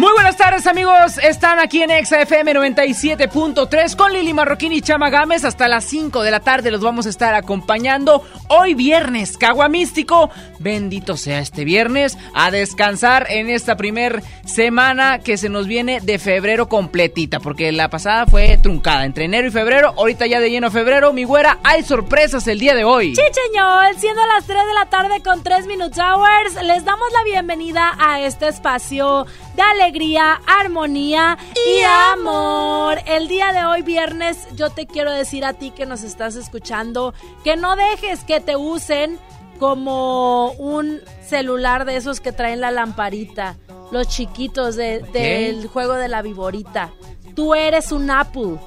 Muy buenas tardes amigos, están aquí en XFM 97.3 con Lili Marroquín y Chama Gámez. Hasta las 5 de la tarde los vamos a estar acompañando. Hoy viernes, Caguamístico, bendito sea este viernes, a descansar en esta primer semana que se nos viene de febrero completita, porque la pasada fue truncada. Entre enero y febrero, ahorita ya de lleno febrero, mi güera, hay sorpresas el día de hoy. Chicheñol, siendo las 3 de la tarde con 3 Minutes Hours, les damos la bienvenida a este espacio de alegría, armonía y amor. El día de hoy, viernes, yo te quiero decir a ti que nos estás escuchando que no dejes que te usen como un celular de esos que traen la lamparita, los chiquitos de- del juego de la viborita. Tú eres un Apple,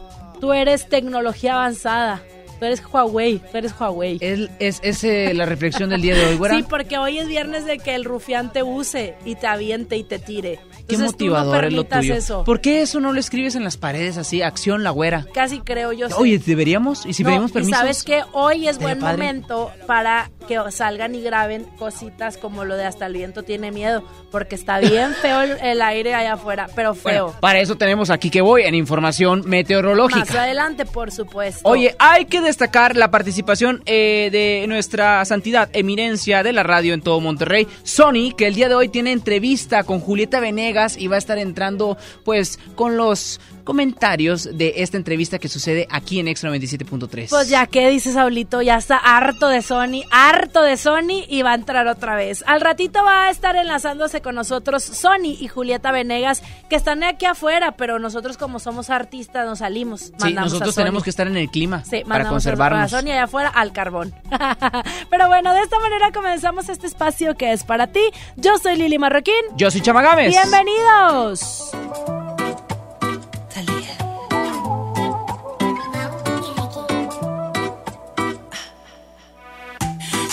tú eres tecnología avanzada, tú eres Huawei, tú eres Huawei. Es, es, es, eh, la reflexión del día de hoy, güera. Sí, porque hoy es viernes de que el rufián te use y te aviente y te tire. Qué no motivador es lo tuyo. eso. ¿Por qué eso no lo escribes en las paredes así? Acción la güera. Casi creo yo. sé. Oye, ¿deberíamos? ¿Y si No, pedimos y permiso? sabes que hoy es buen padre. momento para que salgan y graben cositas como lo de hasta el viento tiene miedo, porque está bien feo el, el aire allá afuera, pero feo. Bueno, para eso tenemos aquí que voy en información Más meteorológica. adelante, por supuesto. Oye, hay que destacar la participación eh, de nuestra santidad eminencia de la radio en todo Monterrey, Sony, que el día de hoy tiene entrevista con Julieta Venegas y va a estar entrando pues con los comentarios de esta entrevista que sucede aquí en Extra 97.3. Pues ya que dices, Saulito, ya está harto de Sony, harto de Sony y va a entrar otra vez. Al ratito va a estar enlazándose con nosotros Sony y Julieta Venegas, que están aquí afuera, pero nosotros como somos artistas nos salimos. Sí, a nosotros Sony. tenemos que estar en el clima Sí, para conservarnos. A Sony allá afuera al carbón. Pero bueno, de esta manera comenzamos este espacio que es para ti. Yo soy Lili Marroquín. Yo soy Chamagames. Bienvenidos.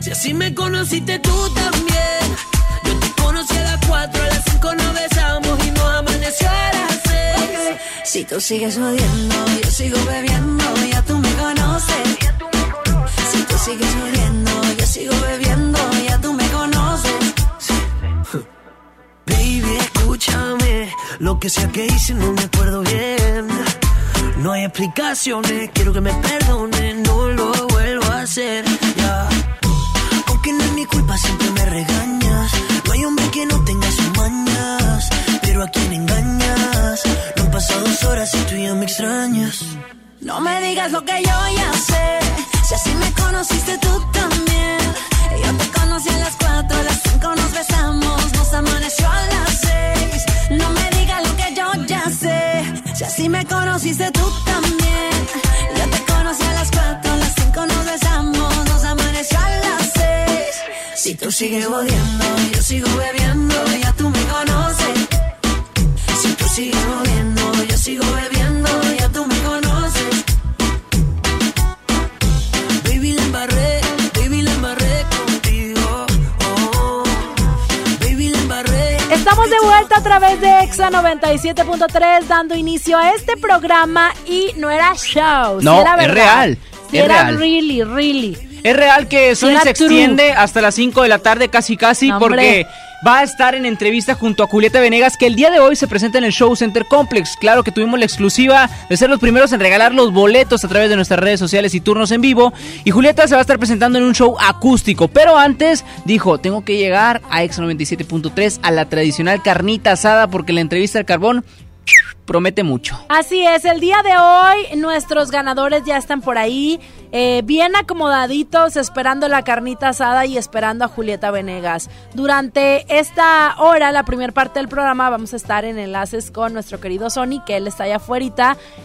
Si así me conociste tú también. Yo te conocí a las 4, a las 5 nos besamos y nos amaneció a las 6. Si tú sigues odiando, yo sigo bebiendo, ya tú me conoces. Si tú sigues odiando, yo sigo bebiendo, ya tú me conoces. Baby, escúchame. Lo que sea que hice no me acuerdo bien. No hay explicaciones, quiero que me perdone, hacer. Ya. Aunque no es mi culpa, siempre me regañas. No hay hombre que no tenga sus mañas. Pero a quien engañas. No han pasado dos horas y tú ya me extrañas. No me digas lo que yo ya sé. Si así me conociste tú también. Yo te conocí a las 4, a las 5 nos besamos, nos amaneció a las 6. No me digas lo que yo ya sé. Si así me conociste tú también. Yo te conocí a las cuatro, a las cinco nos besamos, Si tú sigues odiando, yo sigo bebiendo, ya tú me conoces. Si tú sigues odiando, yo sigo bebiendo, ya tú me conoces. Baby, la embarré, baby, la embarré contigo. Oh, baby, la embarré. Estamos de vuelta a través de Exa 97.3 dando inicio a este programa y no era show. No, era es verdad. real, es era real. really, really. Es real que Sony se true. extiende hasta las 5 de la tarde casi casi porque va a estar en entrevista junto a Julieta Venegas que el día de hoy se presenta en el Show Center Complex. Claro que tuvimos la exclusiva de ser los primeros en regalar los boletos a través de nuestras redes sociales y turnos en vivo y Julieta se va a estar presentando en un show acústico, pero antes dijo, tengo que llegar a Ex 97.3 a la tradicional carnita asada porque la entrevista al carbón promete mucho. Así es, el día de hoy nuestros ganadores ya están por ahí, eh, bien acomodaditos, esperando la carnita asada y esperando a Julieta Venegas. Durante esta hora, la primera parte del programa, vamos a estar en enlaces con nuestro querido Sony, que él está allá afuera,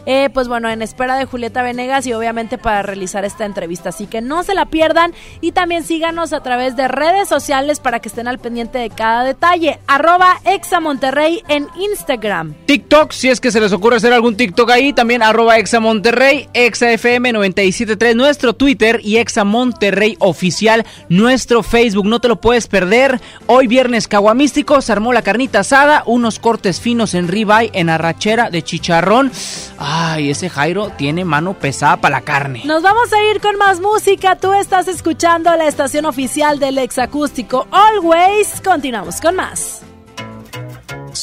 eh, pues bueno, en espera de Julieta Venegas y obviamente para realizar esta entrevista. Así que no se la pierdan y también síganos a través de redes sociales para que estén al pendiente de cada detalle. Arroba Exa Monterrey en Instagram. TikTok, si es que se les ocurre hacer algún TikTok ahí, también arroba Exa Monterrey, Exa FM 973, nuestro Twitter y Exa Monterrey oficial, nuestro Facebook, no te lo puedes perder. Hoy viernes caguamístico, se armó la carnita asada, unos cortes finos en ribeye, en arrachera de chicharrón. Ay, ese Jairo tiene mano pesada para la carne. Nos vamos a ir con más música. Tú estás escuchando la estación oficial del exacústico Always. Continuamos con más.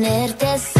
Tenerte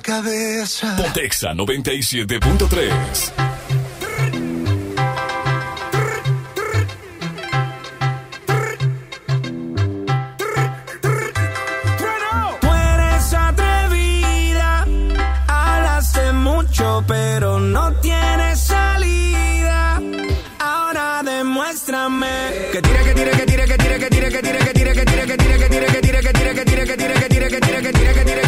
cabeza. Pontexa 97.3. pero no tiene salida. Ahora demuéstrame que tira, que tira, que tira, que tira, que tira, que tira, que tira, que tira, que tira, que tira, que tira, que tira, que tira, que tira, que tira, que tira, que tira, que tira.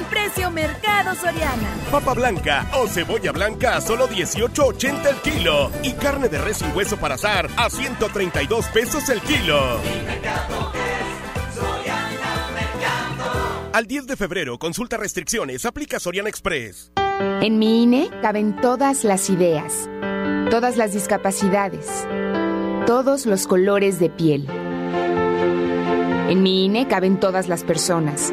el precio Mercado Soriana. Papa blanca o cebolla blanca a solo 18.80 el kilo. Y carne de res sin hueso para azar a 132 pesos el kilo. Mi mercado es Soriana Mercado. Al 10 de febrero, consulta restricciones, aplica Soriana Express. En mi INE caben todas las ideas, todas las discapacidades, todos los colores de piel. En mi INE caben todas las personas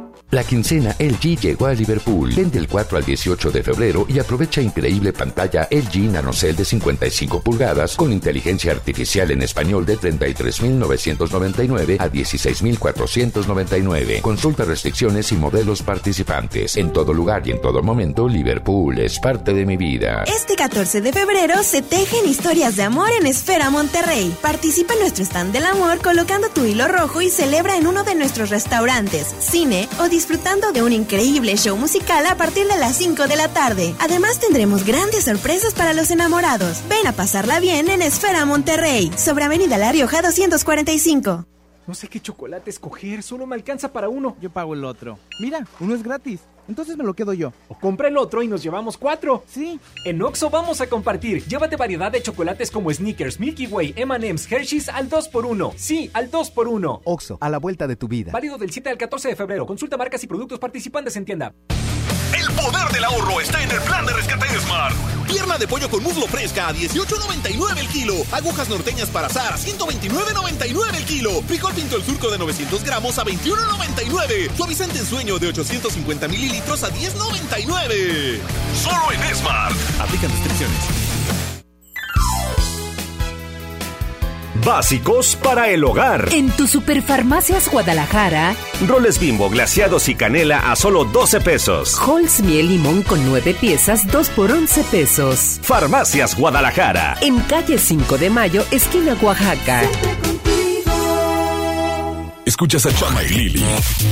La quincena LG llegó a Liverpool. Ven del 4 al 18 de febrero y aprovecha increíble pantalla LG NanoCell de 55 pulgadas con inteligencia artificial en español de 33.999 a 16.499. Consulta restricciones y modelos participantes. En todo lugar y en todo momento, Liverpool es parte de mi vida. Este 14 de febrero se tejen historias de amor en Esfera Monterrey. Participa en nuestro stand del amor colocando tu hilo rojo y celebra en uno de nuestros restaurantes, cine o disfrutando de un increíble show musical a partir de las 5 de la tarde. Además tendremos grandes sorpresas para los enamorados. Ven a pasarla bien en Esfera Monterrey, sobre Avenida La Rioja 245. No sé qué chocolate escoger, solo me alcanza para uno. Yo pago el otro. Mira, uno es gratis. Entonces me lo quedo yo. O compra el otro y nos llevamos cuatro. Sí. En Oxo vamos a compartir. Llévate variedad de chocolates como Snickers, Milky Way, M&M's, Hershey's al 2x1. Sí, al 2x1. Oxo, a la vuelta de tu vida. Válido del 7 al 14 de febrero. Consulta marcas y productos participantes en tienda. El poder del ahorro está en el plan de rescate de Smart. Pierna de pollo con muslo fresca a 18.99 el kilo. Agujas norteñas para azar a 129.99 el kilo. Frijol pinto el surco de 900 gramos a 21.99. Suavizante en sueño de 850 mililitros a 10.99. Solo en Smart. Aplican restricciones. Básicos para el hogar. En tu Superfarmacias Guadalajara, Roles bimbo glaseados y canela a solo 12 pesos. Halls miel limón con 9 piezas, 2 por 11 pesos. Farmacias Guadalajara. En calle 5 de Mayo, esquina Oaxaca. Escuchas a Chama y Lili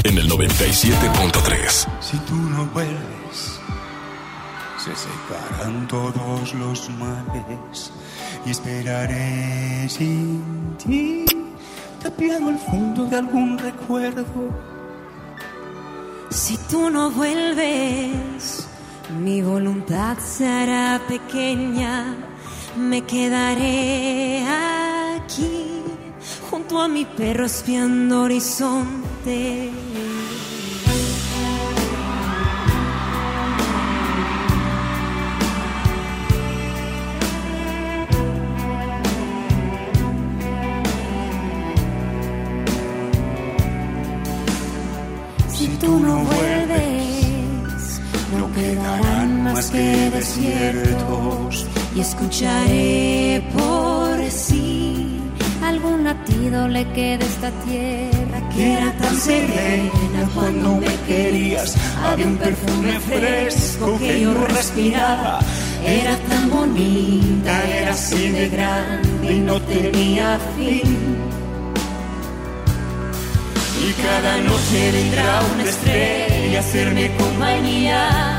en el 97.3. Si tú no vuelves, se separan todos los males y esperaré sin ti, tapiado al fondo de algún recuerdo. Si tú no vuelves, mi voluntad será pequeña, me quedaré aquí junto a mi perro espiando horizonte. Que desiertos y escucharé por sí algún latido le queda esta tierra que era tan serena cuando me querías. Había un perfume fresco que yo respiraba. Era tan bonita, era así de grande y no tenía fin. Y cada noche vendrá una estrella a hacerme compañía.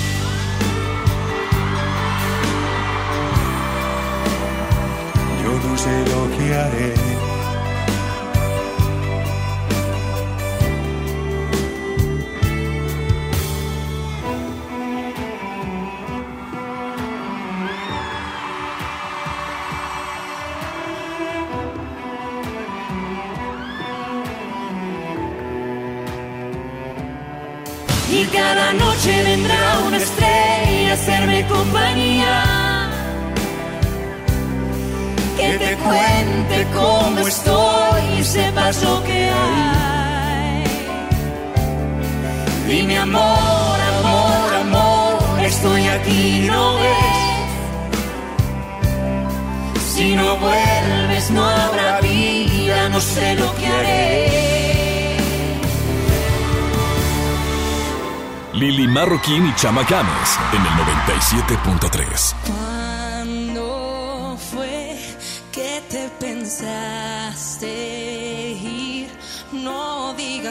Haré. Y cada noche vendrá una estrella a hacerme compañía. Cuente cómo estoy y sepas lo que hay. Dime amor, amor, amor, estoy aquí, no ves. Si no vuelves no habrá vida, no sé lo que haré. Lili Marroquín y Chama Games en el 97.3.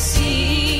llegaste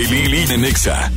Y Lili de Nexa.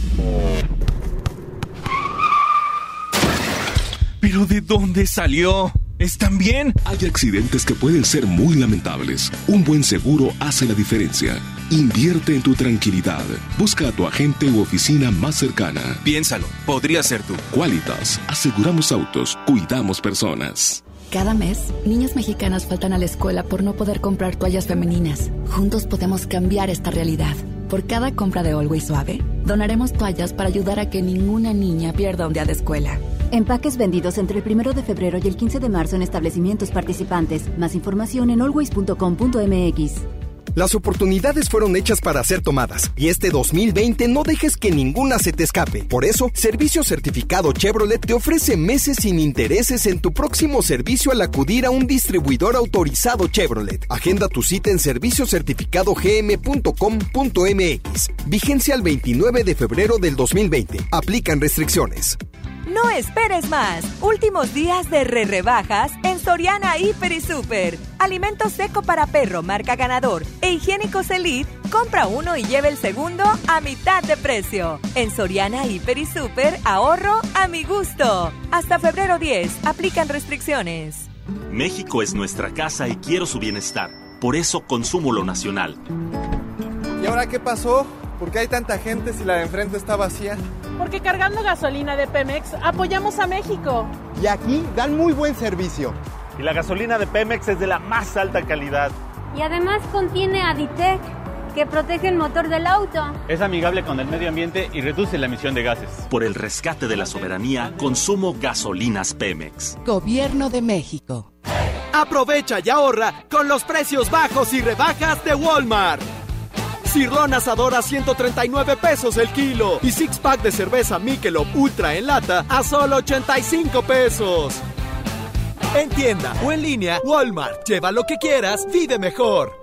¿Pero de dónde salió? ¿Están bien? Hay accidentes que pueden ser muy lamentables. Un buen seguro hace la diferencia. Invierte en tu tranquilidad. Busca a tu agente u oficina más cercana. Piénsalo, podría ser tú. Qualitas, aseguramos autos, cuidamos personas. Cada mes, niñas mexicanas faltan a la escuela por no poder comprar toallas femeninas. Juntos podemos cambiar esta realidad. Por cada compra de Always Suave, donaremos toallas para ayudar a que ninguna niña pierda un día de escuela. Empaques vendidos entre el 1 de febrero y el 15 de marzo en establecimientos participantes. Más información en always.com.mx. Las oportunidades fueron hechas para ser tomadas y este 2020 no dejes que ninguna se te escape. Por eso, Servicio Certificado Chevrolet te ofrece meses sin intereses en tu próximo servicio al acudir a un distribuidor autorizado Chevrolet. Agenda tu cita en serviciocertificadogm.com.mx. Vigencia el 29 de febrero del 2020. Aplican restricciones. No esperes más. Últimos días de re rebajas en Soriana Hiper y Super. Alimento seco para perro marca ganador e higiénicos Elite. Compra uno y lleve el segundo a mitad de precio. En Soriana Hiper y Super ahorro a mi gusto. Hasta febrero 10. Aplican restricciones. México es nuestra casa y quiero su bienestar. Por eso consumo lo nacional. ¿Y ahora qué pasó? ¿Por qué hay tanta gente si la de enfrente está vacía? Porque cargando gasolina de Pemex apoyamos a México. Y aquí dan muy buen servicio. Y la gasolina de Pemex es de la más alta calidad. Y además contiene Aditec, que protege el motor del auto. Es amigable con el medio ambiente y reduce la emisión de gases. Por el rescate de la soberanía, consumo gasolinas Pemex. Gobierno de México. Aprovecha y ahorra con los precios bajos y rebajas de Walmart. Cirlón asador a 139 pesos el kilo y six pack de cerveza Michelob Ultra en lata a solo 85 pesos. En tienda o en línea, Walmart. Lleva lo que quieras, vive mejor.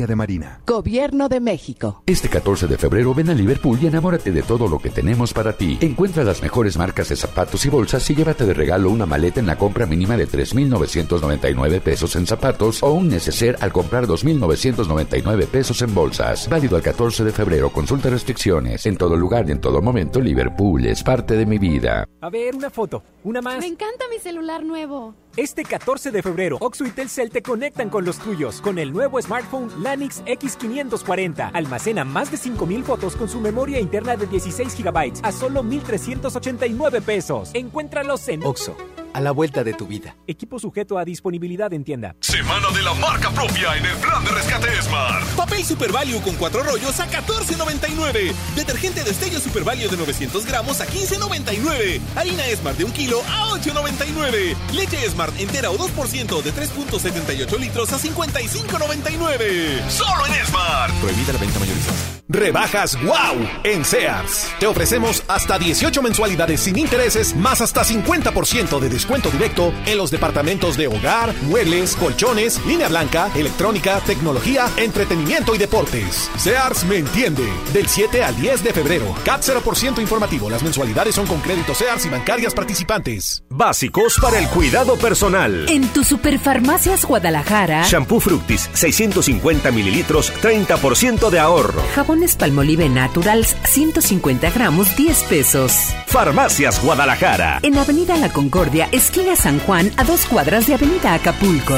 de Marina. Gobierno de México. Este 14 de febrero ven a Liverpool y enamórate de todo lo que tenemos para ti. Encuentra las mejores marcas de zapatos y bolsas y llévate de regalo una maleta en la compra mínima de 3.999 pesos en zapatos o un neceser al comprar 2.999 pesos en bolsas. Válido al 14 de febrero. Consulta restricciones. En todo lugar y en todo momento, Liverpool es parte de mi vida. A ver, una foto. Una más. Me encanta mi celular nuevo. Este 14 de febrero, Oxo y Telcel te conectan con los tuyos con el nuevo smartphone Lanix X540. Almacena más de 5000 fotos con su memoria interna de 16 GB a solo 1389 pesos. Encuéntralos en Oxo. A la vuelta de tu vida. Equipo sujeto a disponibilidad en tienda. Semana de la marca propia en el plan de rescate Smart. Papel Super Value con cuatro rollos a 14.99. Detergente Destello Super Value de 900 gramos a 15.99. Harina Smart de un kilo a 8.99. Leche Smart entera o 2% de 3.78 litros a 55.99. Solo en Smart. Prohibida la venta mayorista. Rebajas wow en Sears. Te ofrecemos hasta 18 mensualidades sin intereses más hasta 50% de descuento directo en los departamentos de hogar, muebles, colchones, línea blanca, electrónica, tecnología, entretenimiento y deportes. Sears me entiende. Del 7 al 10 de febrero. CAT 0% informativo. Las mensualidades son con crédito Sears y bancarias participantes. Básicos para el cuidado personal. En tu Superfarmacias Guadalajara. Shampoo Fructis 650 mililitros, 30% de ahorro. Jabones Palmolive Naturals 150 gramos, 10 pesos. Farmacias Guadalajara. En Avenida La Concordia, esquina San Juan, a dos cuadras de Avenida Acapulco.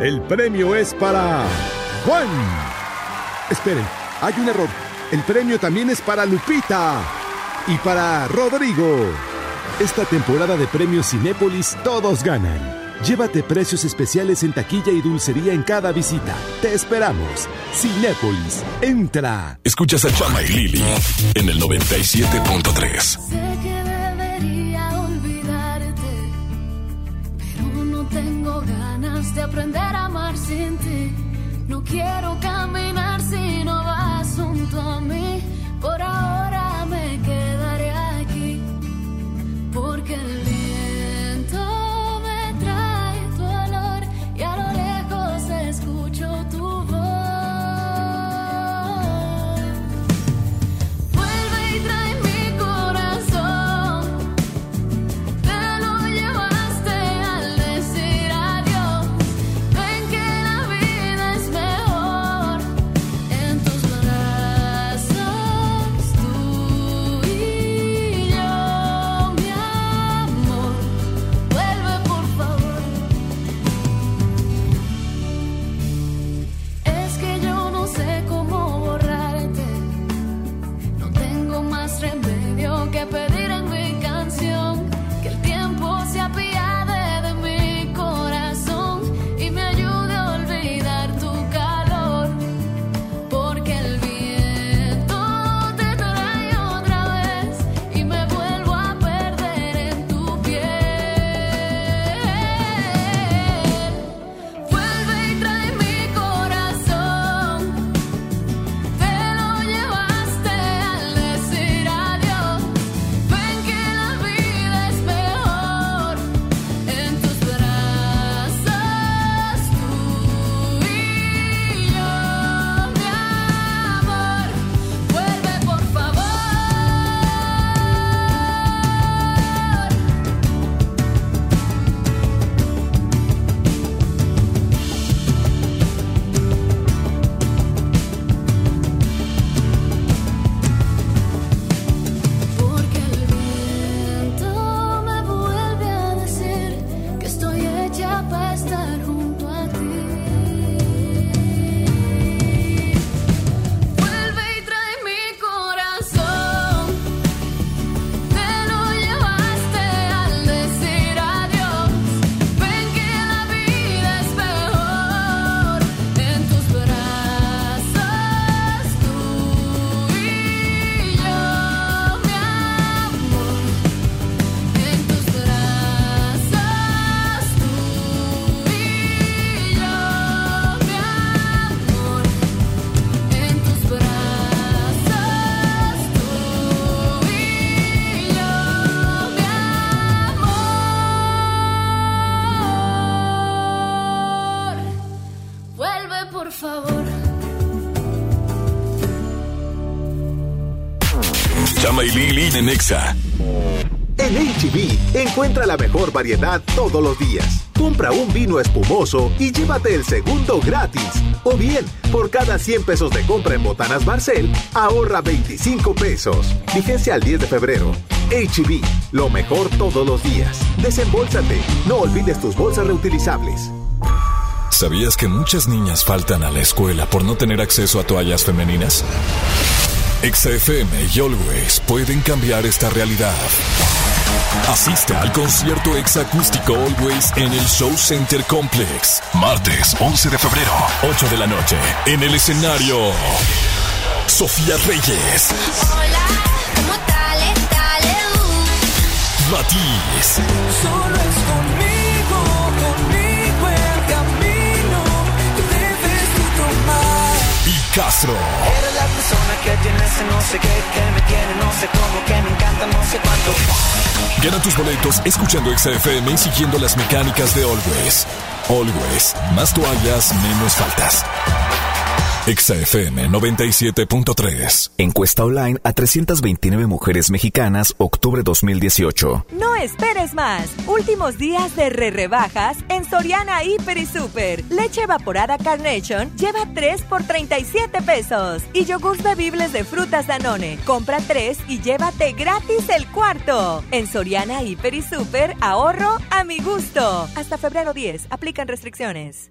El premio es para Juan. Esperen, hay un error. El premio también es para Lupita y para Rodrigo. Esta temporada de premios Cinépolis todos ganan. Llévate precios especiales en taquilla y dulcería en cada visita. Te esperamos. Cinépolis, entra. Escuchas a Chama y Lili en el 97.3. Sé que debería olvidarte, pero no tengo ganas de aprender a amar sin ti. No quiero caminar si no vas junto a mí. favor. Chama y Lili en Exa. En HB, encuentra la mejor variedad todos los días. Compra un vino espumoso y llévate el segundo gratis. O bien, por cada 100 pesos de compra en Botanas Barcel, ahorra 25 pesos. Vigencia al 10 de febrero. HB, lo mejor todos los días. Desembolsate. No olvides tus bolsas reutilizables. ¿Sabías que muchas niñas faltan a la escuela por no tener acceso a toallas femeninas? XFM y Always pueden cambiar esta realidad. Asiste al concierto exacústico Always en el Show Center Complex. Martes 11 de febrero, 8 de la noche. En el escenario, Sofía Reyes. Hola, ¿cómo tal? Dale, Matiz. Solo es Castro. Eres la persona que tiene ese no sé qué, que me tiene no sé cómo, que me encanta no sé cuánto. Gana tus boletos escuchando XFM y siguiendo las mecánicas de Always. Always. Más toallas, menos faltas. XFM 97.3. Encuesta online a 329 mujeres mexicanas, octubre 2018. No esperes más. Últimos días de re rebajas en Soriana Hiper y Super. Leche evaporada Carnation lleva 3 por 37 pesos. Y yogurts bebibles de frutas Danone. Compra 3 y llévate gratis el cuarto. En Soriana Hiper y Super, ahorro a mi gusto. Hasta febrero 10. Aplican restricciones.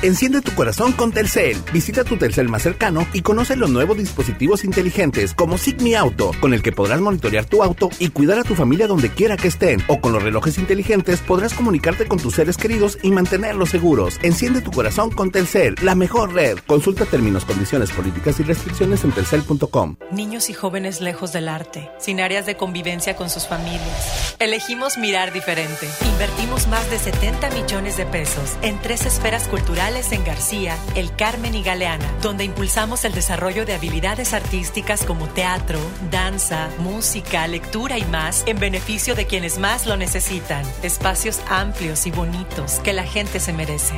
Enciende tu corazón con Telcel. Visita tu Telcel más cercano y conoce los nuevos dispositivos inteligentes como Sigmi Auto, con el que podrás monitorear tu auto y cuidar a tu familia donde quiera que estén. O con los relojes inteligentes podrás comunicarte con tus seres queridos y mantenerlos seguros. Enciende tu corazón con Telcel, la mejor red. Consulta términos, condiciones, políticas y restricciones en telcel.com. Niños y jóvenes lejos del arte, sin áreas de convivencia con sus familias. Elegimos mirar diferente. Invertimos más de 70 millones de pesos en tres esferas culturales en García, El Carmen y Galeana, donde impulsamos el desarrollo de habilidades artísticas como teatro, danza, música, lectura y más en beneficio de quienes más lo necesitan. Espacios amplios y bonitos que la gente se merece.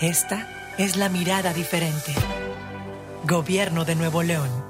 Esta es la mirada diferente. Gobierno de Nuevo León.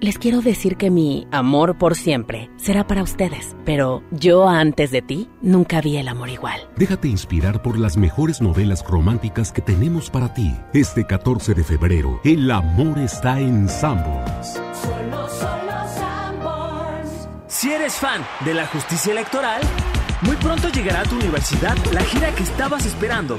les quiero decir que mi amor por siempre será para ustedes. Pero yo antes de ti nunca vi el amor igual. Déjate inspirar por las mejores novelas románticas que tenemos para ti. Este 14 de febrero, el amor está en Sanborns. Solo, solo. Si eres fan de la justicia electoral, muy pronto llegará a tu universidad la gira que estabas esperando.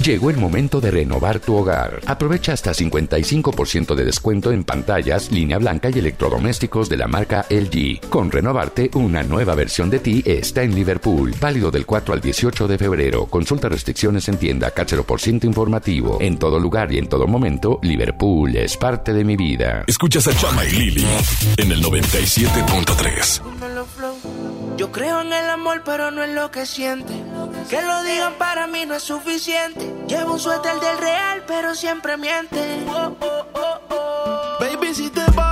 Llegó el momento de renovar tu hogar. Aprovecha hasta 55% de descuento en pantallas, línea blanca y electrodomésticos de la marca LG. Con renovarte, una nueva versión de ti está en Liverpool. Válido del 4 al 18 de febrero. Consulta restricciones en tienda Cáchero por ciento informativo. En todo lugar y en todo momento, Liverpool es parte de mi vida. Escuchas a Chama y Lili en el 97.3. Yo creo en el amor, pero no en lo que siente. Que lo digan para mí no es suficiente. Llevo un suéter del real, pero siempre miente. Oh, oh, oh, oh. Baby, si te vas.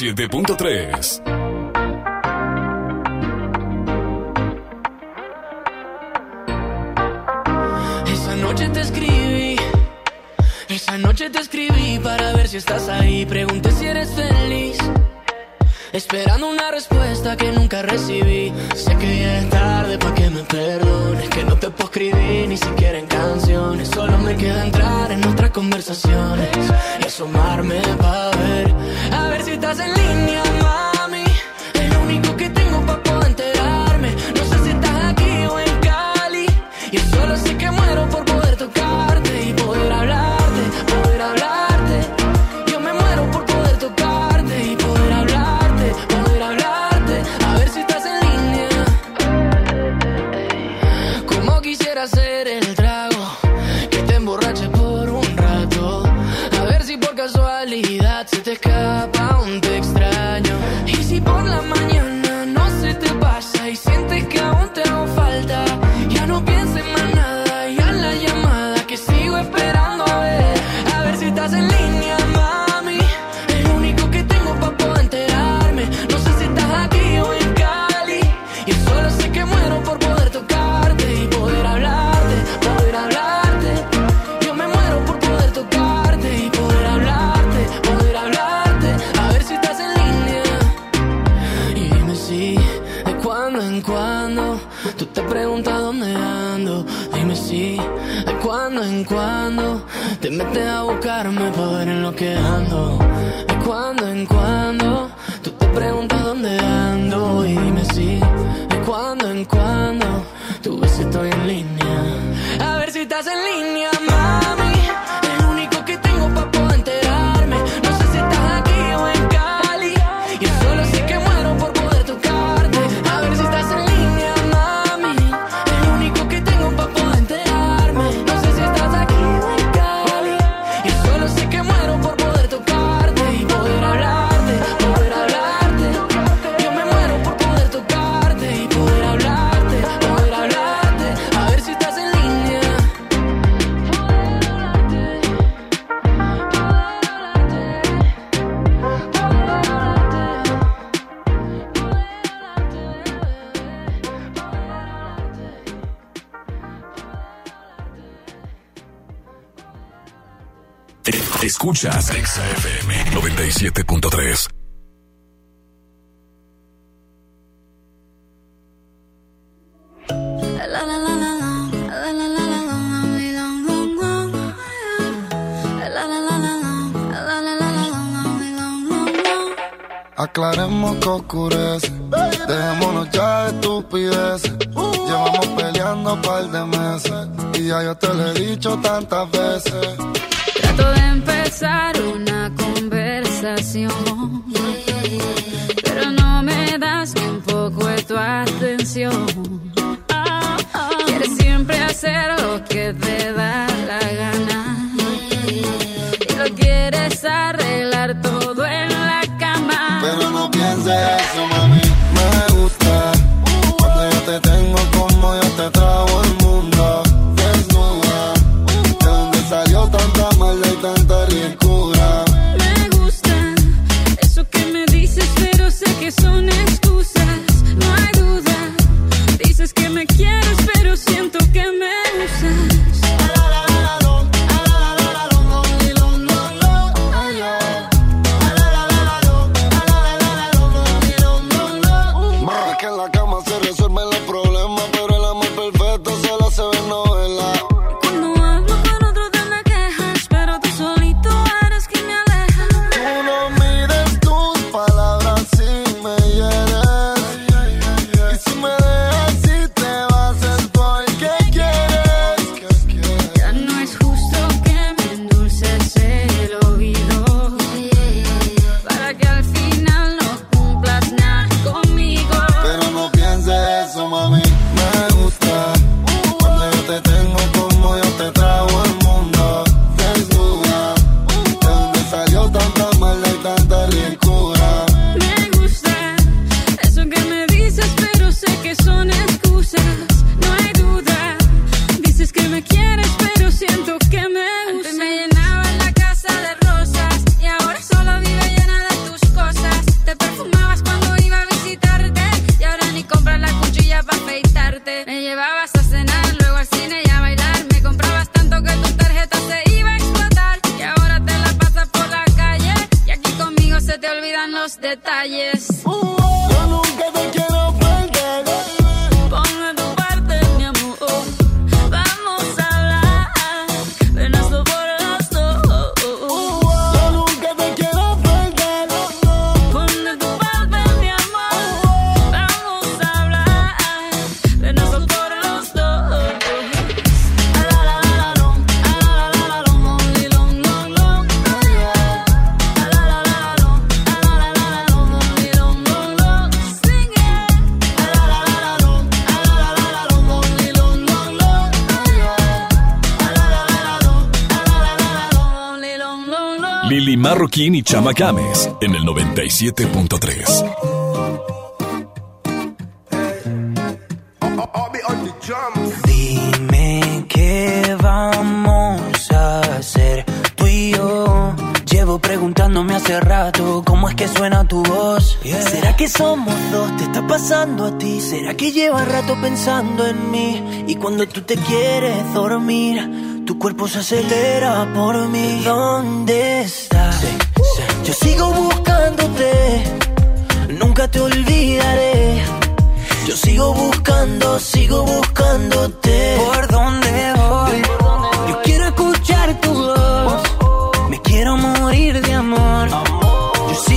107.3. Escuchas Exa FM 97.3. Aclaremos que oscurece, dejémonos ya de estupideces. Llevamos peleando un par de meses y ya yo te lo he dicho tantas veces una conversación, pero no me das ni un poco de tu atención. Joaquín Chama Games en el 97.3. Dime qué vamos a hacer tú y yo. Llevo preguntándome hace rato cómo es que suena tu voz. ¿Será que somos dos? ¿Te está pasando a ti? ¿Será que llevas rato pensando en mí? Y cuando tú te quieres dormir, tu cuerpo se acelera por mí. ¿Dónde estás? Yo sigo buscándote, nunca te olvidaré. Yo sigo buscando, sigo buscándote. ¿Por dónde voy? Yo quiero escuchar tu voz. Me quiero morir de amor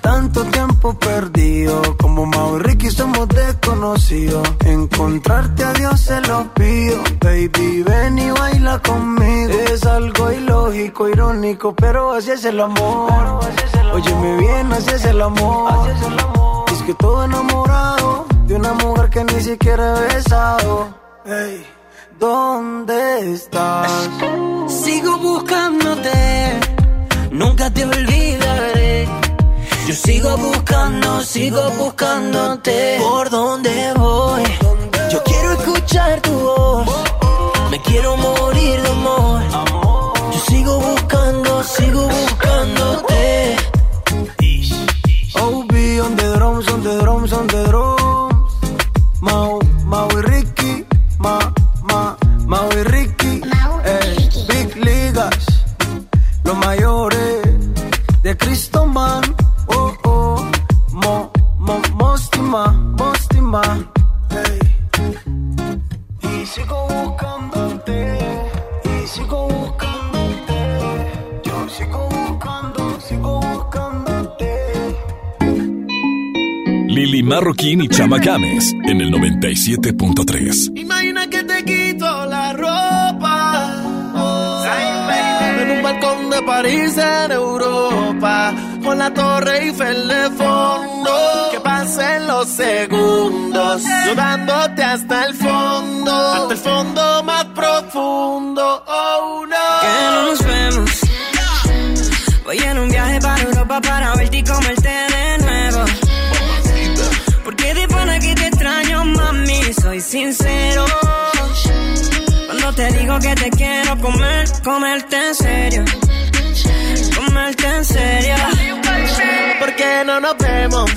Tanto tiempo perdido, como Mau Ricky somos desconocidos. Encontrarte a Dios se lo pido, baby, ven y baila conmigo. Es algo ilógico, irónico, pero así es el amor. Óyeme bien, así es el amor. Es que todo enamorado de una mujer que ni siquiera he besado. Ey, ¿dónde estás? Sigo buscándote, nunca te olvidaré. Yo sigo buscando, sigo buscándote. ¿Por dónde voy? Yo quiero escuchar tu voz. Me quiero morir de amor. Yo sigo buscando, sigo buscándote. OB on the drums, on the drums, on the drums. Sigo buscándote, y sigo buscándote. Yo sigo buscando, sigo buscándote. Lili Marroquín y Chama Games en el 97.3. Imagina que te quito la ropa. oh, en un balcón de París en Europa. Con la Torre Eiffel de fondo. Pasen los segundos. Yo dándote hasta el fondo. Hasta el fondo más profundo. Oh no. Que no nos vemos. Voy en un viaje para Europa para verte y comerte de nuevo. Porque de pana que te extraño, mami, soy sincero. Cuando te digo que te quiero comer, comerte en serio. Comerte en serio. ¿Por qué no nos vemos?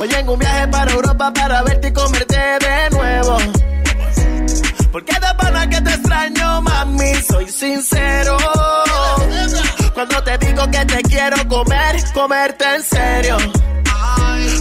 Voy en un viaje para Europa para verte y comerte de nuevo. Porque de pana que te extraño, mami, soy sincero. Cuando te digo que te quiero comer, comerte en serio.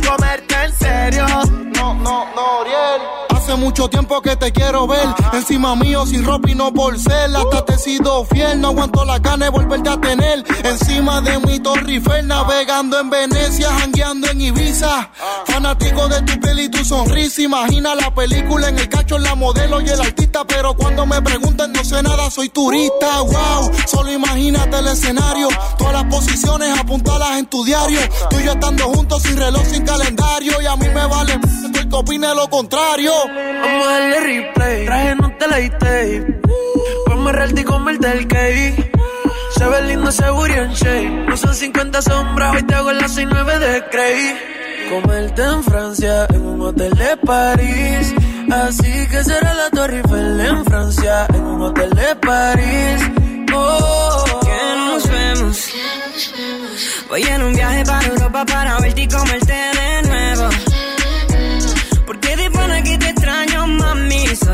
Comerte en serio. No, no, no, Oriel. Hace mucho tiempo que te quiero ver. Encima mío, sin ropa y no por ser. Hasta te he sido fiel. No aguanto la carne de volverte a tener. Encima de mi Torre Eiffel, navegando en Venecia, jangueando en Ibiza. Fanático de tu piel y tu sonrisa. Imagina la película en el cacho, la modelo y el artista. Pero cuando me preguntan, no sé nada, soy turista. Wow, solo imagínate el escenario. Todas las posiciones apuntalas en tu diario. Tú y yo estando juntos, sin reloj, sin calendario. Y a mí me vale que opine lo contrario. Vamos a darle replay. Traje no te la tape. Ponme real y comerte el cake. Se ve lindo ese booty en shape. No son 50 sombras, hoy te hago las 69 de Cray. Comerte en Francia, en un hotel de París. Así que será la Torre Eiffel en Francia, en un hotel de París. Oh, que nos vemos. Voy en un viaje para Europa para verte y comerte de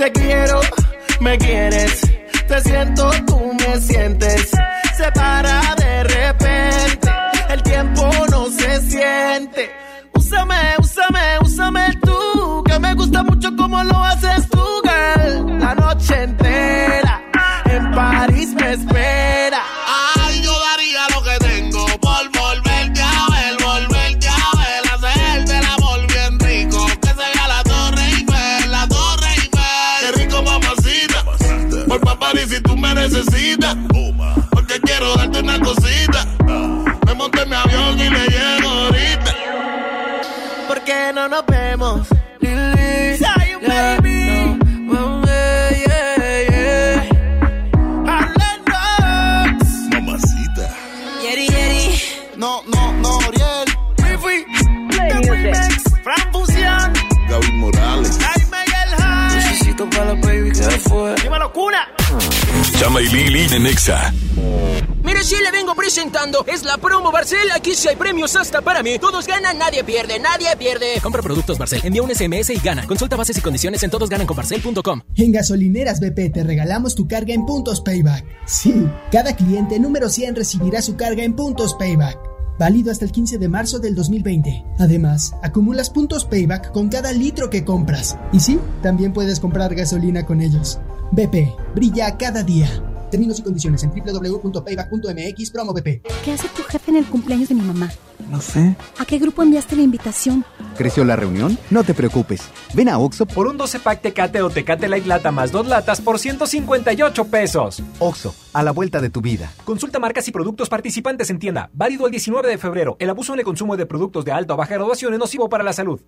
Te quiero, me quieres. Te siento, tú me sientes. Se para de repente, el tiempo no se siente. Mamacita. Por papá, y si tú me necesitas. Porque quiero darte una cosita. Chama y Lili de Nexa. Mire, si le vengo presentando, es la promo Barcel. Aquí sí hay premios hasta para mí. Todos ganan, nadie pierde, nadie pierde. Compra productos Barcel, envía un SMS y gana. Consulta bases y condiciones en todosgananconbarcel.com. En Gasolineras BP te regalamos tu carga en puntos payback. Sí, cada cliente número 100 recibirá su carga en puntos payback. Válido hasta el 15 de marzo del 2020. Además, acumulas puntos payback con cada litro que compras. Y sí, también puedes comprar gasolina con ellos. BP, brilla cada día. Términos y condiciones en www.payback.mx promo BP. ¿Qué hace tu jefe en el cumpleaños de mi mamá? No sé. ¿A qué grupo enviaste la invitación? ¿Creció la reunión? No te preocupes. Ven a Oxo por un 12 pack Tecate o Tecate Light Lata más dos latas por 158 pesos. Oxo, a la vuelta de tu vida. Consulta marcas y productos participantes en tienda. Válido el 19 de febrero. El abuso en el consumo de productos de alta o baja graduación es nocivo para la salud.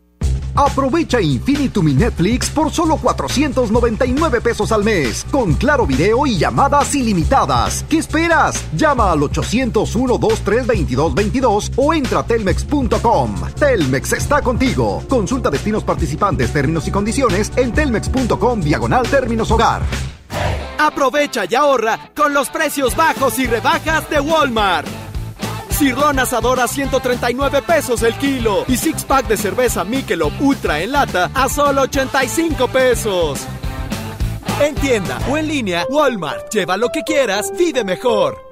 Aprovecha Infinitum mi Netflix por solo 499 pesos al mes, con claro video y llamadas ilimitadas. ¿Qué esperas? Llama al 801 2322 o entra a telmex.com. Telmex está contigo. Consulta destinos participantes, términos y condiciones en telmex.com diagonal términos hogar. Aprovecha y ahorra con los precios bajos y rebajas de Walmart. Cirlón asador a 139 pesos el kilo y six pack de cerveza Michelob Ultra en lata a solo 85 pesos. En tienda o en línea, Walmart. Lleva lo que quieras, vive mejor.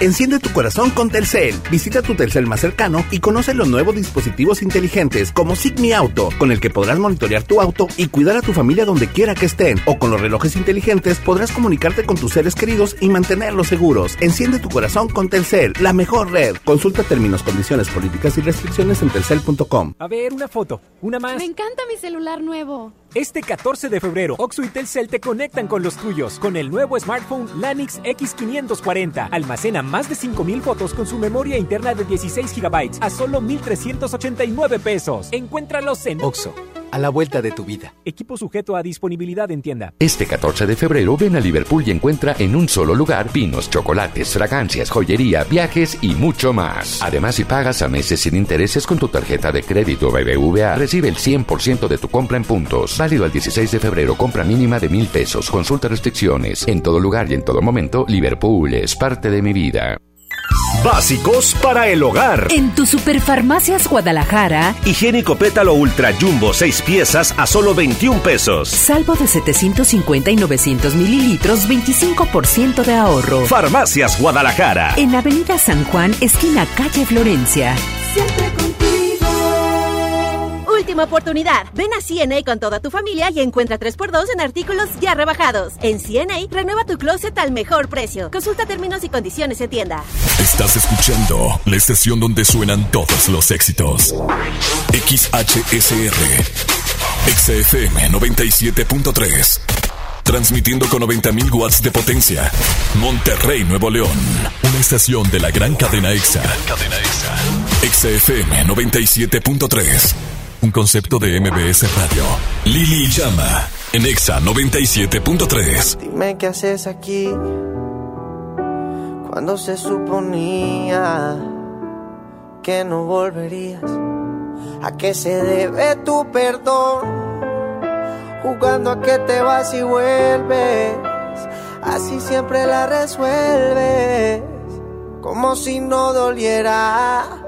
Enciende tu corazón con Telcel. Visita tu Telcel más cercano y conoce los nuevos dispositivos inteligentes como Sigmi Auto, con el que podrás monitorear tu auto y cuidar a tu familia donde quiera que estén. O con los relojes inteligentes podrás comunicarte con tus seres queridos y mantenerlos seguros. Enciende tu corazón con Telcel, la mejor red. Consulta términos, condiciones, políticas y restricciones en telcel.com. A ver, una foto, una más. Me encanta mi celular nuevo. Este 14 de febrero, Oxo y Telcel te conectan con los tuyos con el nuevo smartphone Lanix X540. Almacena más de 5000 fotos con su memoria interna de 16 GB a solo 1389 pesos. Encuéntralos en Oxo, a la vuelta de tu vida. Equipo sujeto a disponibilidad en tienda. Este 14 de febrero ven a Liverpool y encuentra en un solo lugar vinos, chocolates, fragancias, joyería, viajes y mucho más. Además, si pagas a meses sin intereses con tu tarjeta de crédito BBVA, recibe el 100% de tu compra en puntos. Válido al 16 de febrero, compra mínima de mil pesos. Consulta restricciones. En todo lugar y en todo momento, Liverpool es parte de mi vida. Básicos para el hogar. En tu Superfarmacias Guadalajara. Higiénico pétalo ultra jumbo 6 piezas a solo 21 pesos. Salvo de 750 y 900 mililitros, 25% de ahorro. Farmacias Guadalajara. En Avenida San Juan, esquina calle Florencia. Siempre. Última oportunidad. Ven a CNA con toda tu familia y encuentra 3x2 en artículos ya rebajados. En CNA, renueva tu closet al mejor precio. Consulta términos y condiciones en tienda. Estás escuchando la estación donde suenan todos los éxitos. XHSR. XFM 97.3. Transmitiendo con 90.000 watts de potencia. Monterrey, Nuevo León. Una estación de la gran cadena EXA. Cadena EXA. XFM 97.3. Un concepto de MBS Radio. Lili Llama. En EXA 97.3. Dime qué haces aquí cuando se suponía que no volverías. ¿A qué se debe tu perdón? Jugando a que te vas y vuelves. Así siempre la resuelves. Como si no doliera.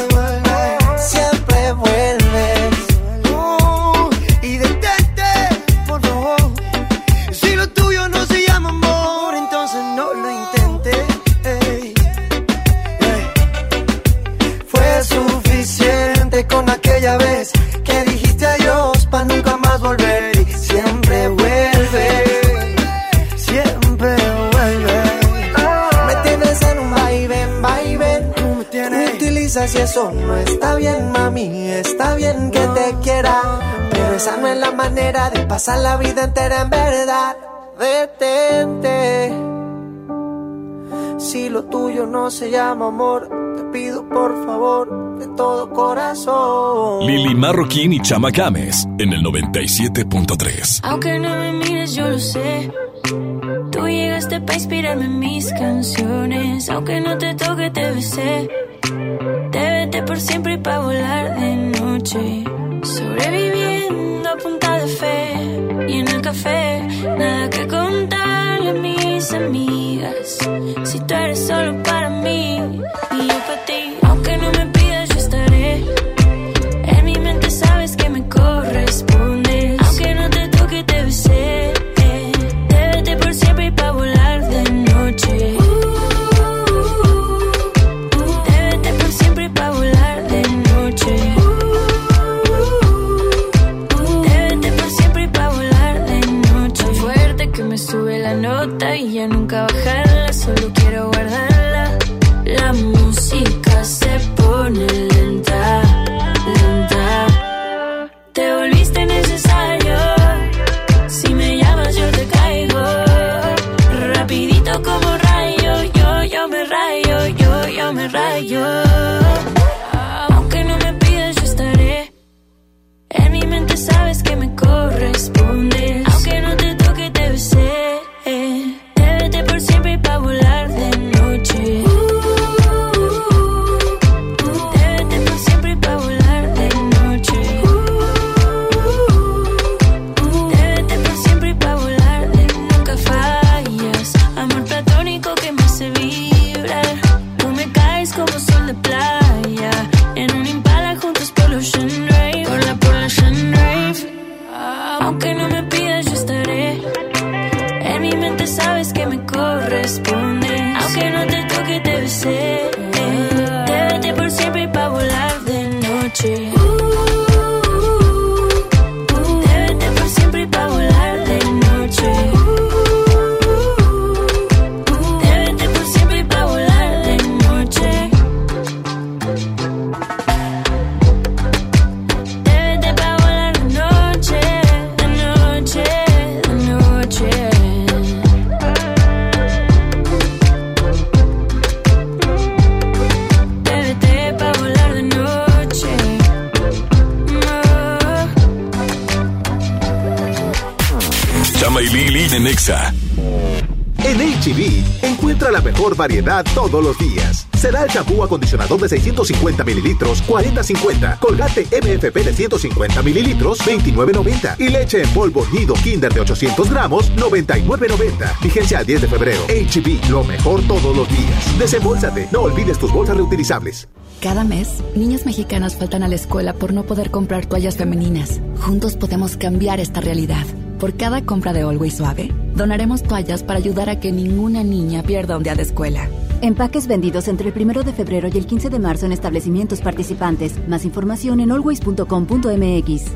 Y eso no está bien, mami. Está bien que te quiera, pero esa no es la manera de pasar la vida entera en verdad. Detente. Si lo tuyo no se llama amor, te pido por favor de todo corazón. Lili Marroquín y Chama Games en el 97.3. Aunque no me mires, yo lo sé. Tú llegaste para inspirarme en mis canciones. Aunque no te toque, te besé. Por siempre y para volar de noche. Sobreviviendo a punta de fe. Y en el café, nada que contarle a mis amigas. Si tú eres solo para mí y yo para ti. 150 mililitros, 40.50. Colgate MFP de 150 mililitros, 29.90. Y leche en polvo nido Kinder de 800 gramos, 99.90. Vigencia al 10 de febrero. HB, lo mejor todos los días. Desembolsate, no olvides tus bolsas reutilizables. Cada mes, niñas mexicanas faltan a la escuela por no poder comprar toallas femeninas. Juntos podemos cambiar esta realidad. Por cada compra de Always Suave, donaremos toallas para ayudar a que ninguna niña pierda un día de escuela. Empaques vendidos entre el 1 de febrero y el 15 de marzo en establecimientos participantes. Más información en always.com.mx.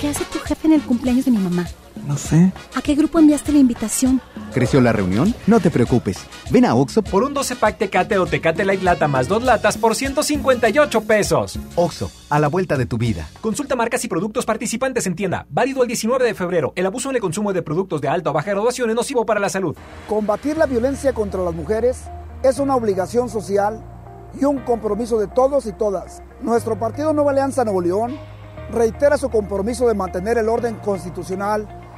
¿Qué hace tu jefe en el cumpleaños de mi mamá? No sé. ¿A qué grupo enviaste la invitación? ¿Creció la reunión? No te preocupes. Ven a Oxo por un 12 pack Tecate o Tecate Light Lata más dos latas por 158 pesos. Oxo, a la vuelta de tu vida. Consulta marcas y productos participantes en tienda. Válido el 19 de febrero. El abuso en el consumo de productos de alta o baja graduación es nocivo para la salud. Combatir la violencia contra las mujeres es una obligación social y un compromiso de todos y todas. Nuestro partido Nueva Alianza Nuevo León reitera su compromiso de mantener el orden constitucional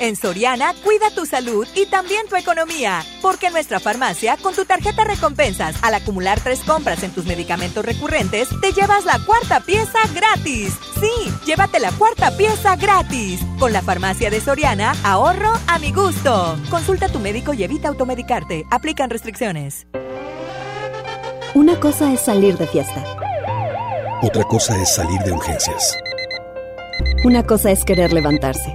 En Soriana, cuida tu salud y también tu economía, porque en nuestra farmacia, con tu tarjeta recompensas, al acumular tres compras en tus medicamentos recurrentes, te llevas la cuarta pieza gratis. Sí, llévate la cuarta pieza gratis. Con la farmacia de Soriana, ahorro a mi gusto. Consulta a tu médico y evita automedicarte. Aplican restricciones. Una cosa es salir de fiesta. Otra cosa es salir de urgencias. Una cosa es querer levantarse.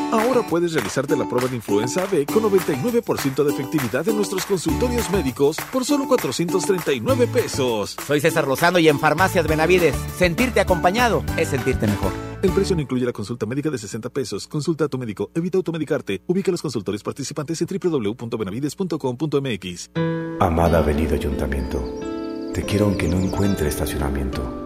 Ahora puedes realizarte la prueba de influenza B con 99% de efectividad en nuestros consultorios médicos por solo 439 pesos. Soy César Lozano y en Farmacias Benavides, sentirte acompañado es sentirte mejor. El precio no incluye la consulta médica de 60 pesos. Consulta a tu médico. Evita automedicarte. Ubica los consultorios participantes en www.benavides.com.mx. Amada Avenida Ayuntamiento, te quiero aunque no encuentre estacionamiento.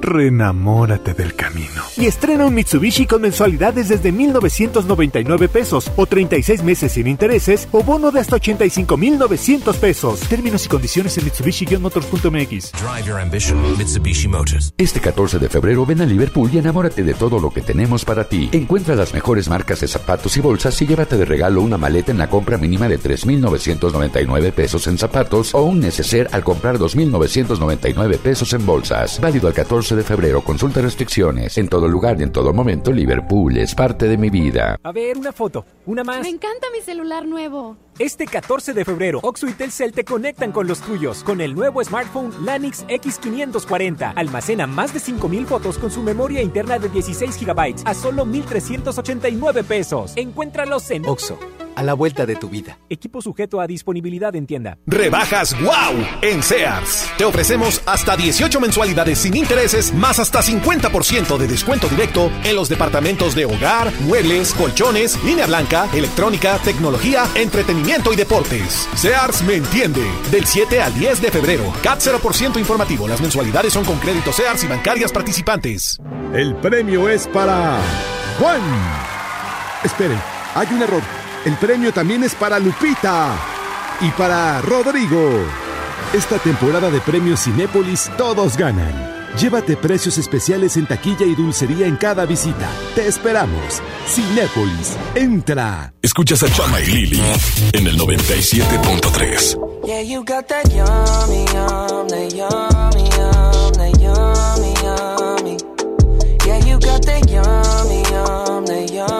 Renamórate del camino. Y estrena un Mitsubishi con mensualidades desde 1,999 pesos o 36 meses sin intereses o bono de hasta 85,900 pesos. Términos y condiciones en Mitsubishi-motors.mx. Drive your ambition, Mitsubishi Motors. Este 14 de febrero ven a Liverpool y enamórate de todo lo que tenemos para ti. Encuentra las mejores marcas de zapatos y bolsas y llévate de regalo una maleta en la compra mínima de 3,999 pesos en zapatos o un neceser al comprar 2,999 pesos en bolsas. Válido al 14 de febrero. Consulta restricciones. En todo lugar y en todo momento, Liverpool es parte de mi vida. A ver, una foto. Una más. Me encanta mi celular nuevo. Este 14 de febrero, Oxo y Telcel te conectan con los tuyos con el nuevo smartphone Lanix X540. Almacena más de 5000 fotos con su memoria interna de 16 GB a solo 1389 pesos. Encuéntralos en Oxo, a la vuelta de tu vida. Equipo sujeto a disponibilidad en tienda. Rebajas wow en Sears. Te ofrecemos hasta 18 mensualidades sin intereses más hasta 50% de descuento directo en los departamentos de hogar, muebles, colchones, línea blanca, electrónica, tecnología, entretenimiento y deportes. Sears me entiende. Del 7 al 10 de febrero. CAT 0% informativo. Las mensualidades son con crédito Sears y bancarias participantes. El premio es para Juan. Esperen, hay un error. El premio también es para Lupita y para Rodrigo. Esta temporada de premios Cinépolis todos ganan. Llévate precios especiales en taquilla y dulcería en cada visita. Te esperamos. Cinépolis, entra. Escuchas a Chama y Lili en el 97.3. Yeah, you got that yummy, yum, that yummy, yum, that yummy, yummy. Yeah, you got that yummy, yum, that yummy,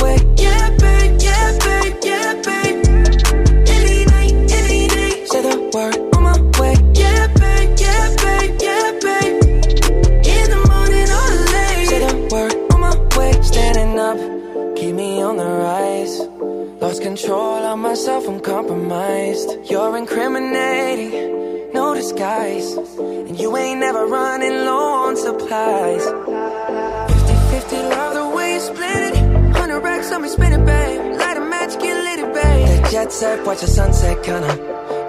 Yeah, babe, yeah, babe, yeah, babe. Any night, any. Say the word on my way. Yeah, babe, yeah, babe, yeah, babe. In the morning or late. Say the word on my way. Standing up, keep me on the rise. Lost control of myself, I'm compromised. You're incriminating, no disguise. And you ain't never running low on supplies. 50-50, love the racks on me, spin it, babe. Light a match, get lit, it, babe. That jet set, watch the sunset, kinda.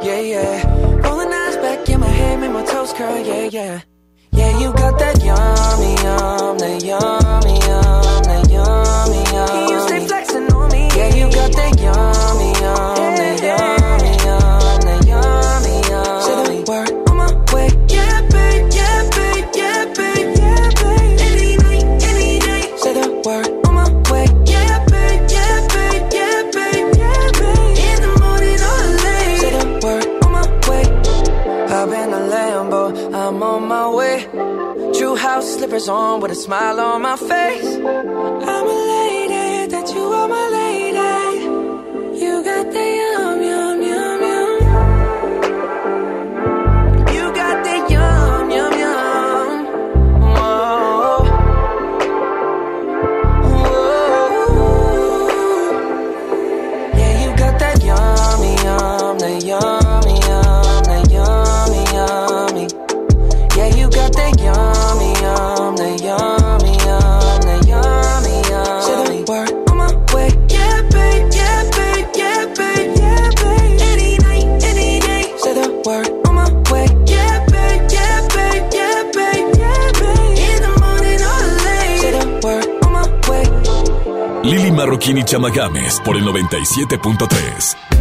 Yeah, yeah. Rolling eyes back in my head, make my toes curl, yeah, yeah. Yeah, you got that yummy, yum, that yummy, yum, that yummy, yum. You stay flexing on me. Yeah, you got that yummy, yum, that yummy, slippers on with a smile on my face. I'm a lady, that you are my lady. You got the Marroquín y Chama Games por el 97.3.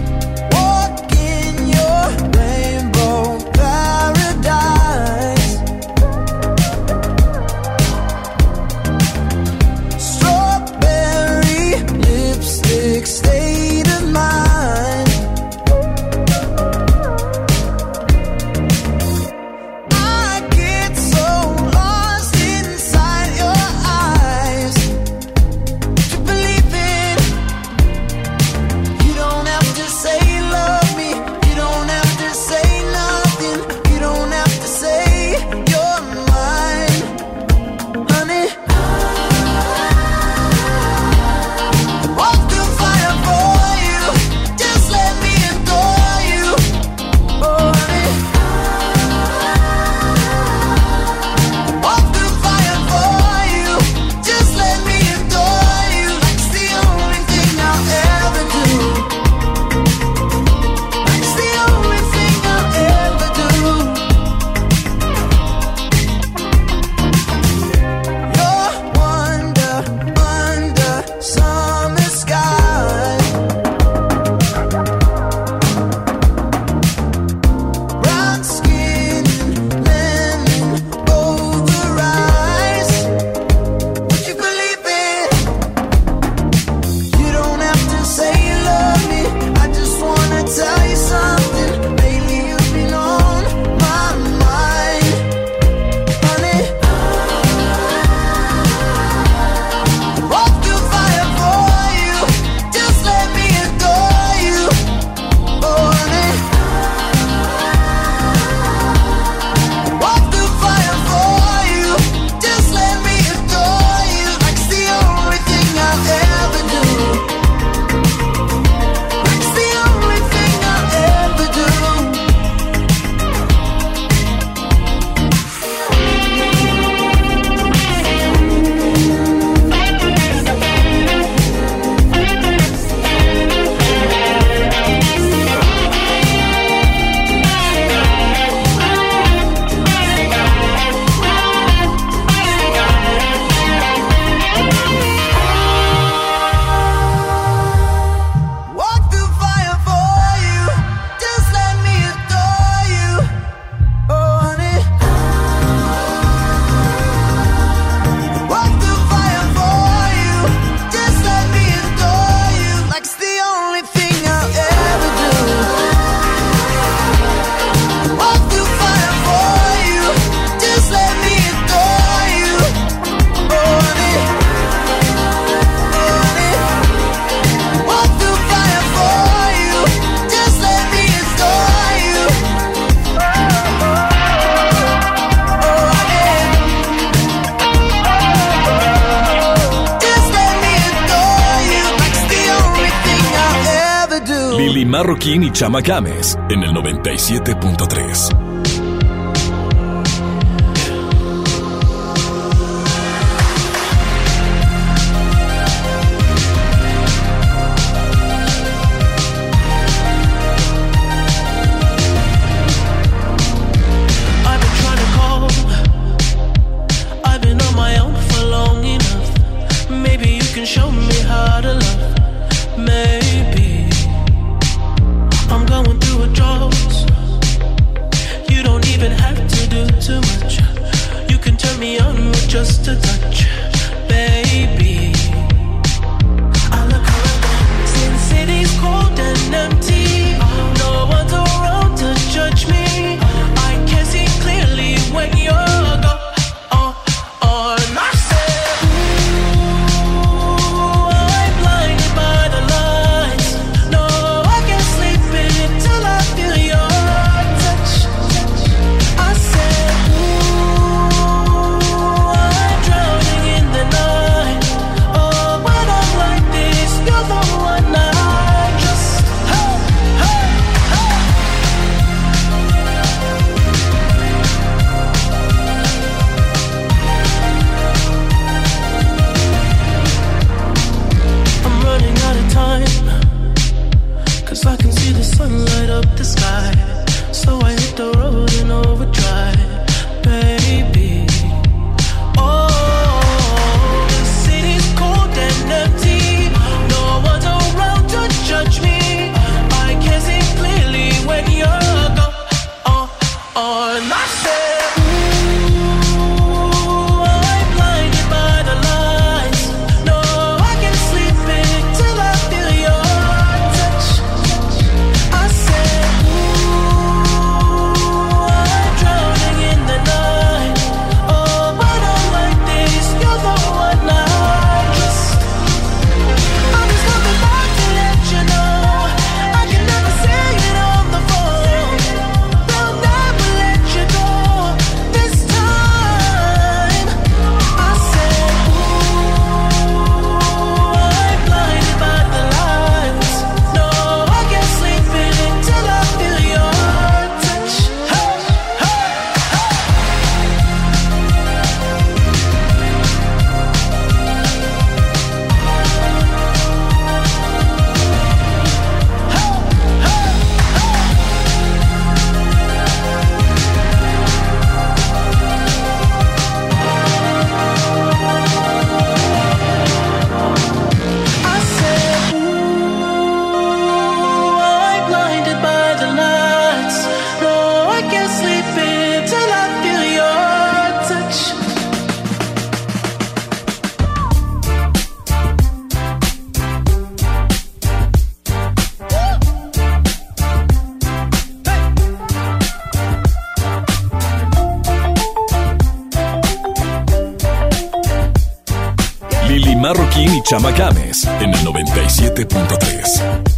Marroquín y Chama Games en el 97.3. Marroquín y Chamacames en el 97.3.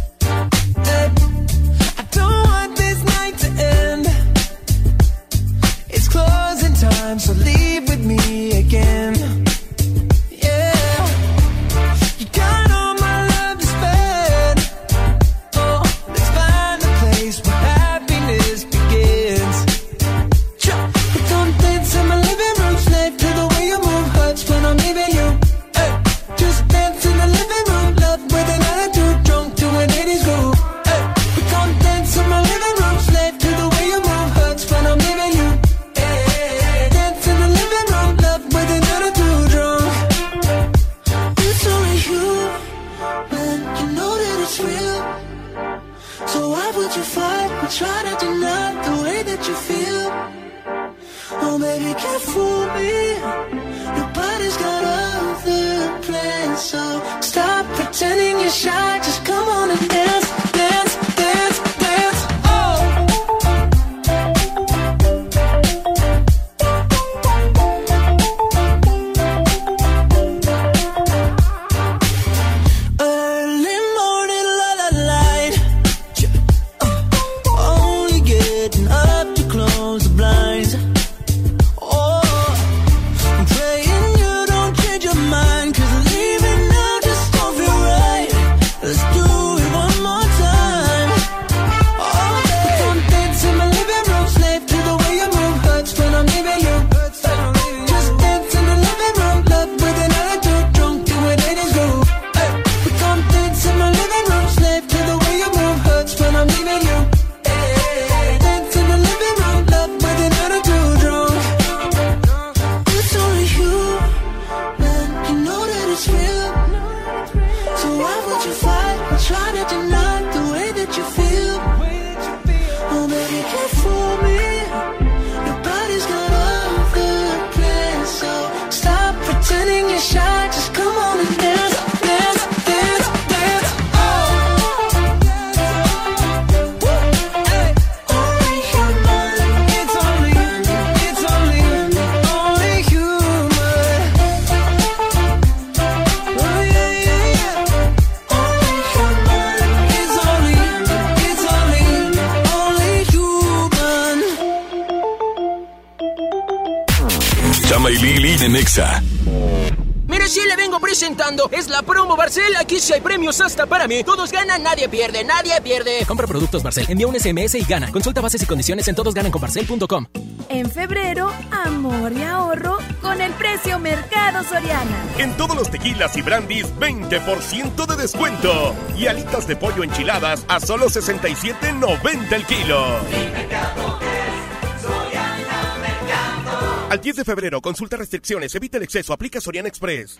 para mí. Todos ganan, nadie pierde, nadie pierde. Compra productos Barcel, envía un SMS y gana. Consulta bases y condiciones en todosgananconbarcel.com. En febrero, amor y ahorro con el precio Mercado Soriana. En todos los tequilas y brandis, 20% de descuento. Y alitas de pollo enchiladas a solo 67.90 el kilo. Al 10 de febrero, consulta restricciones, evita el exceso, aplica Soriana Express.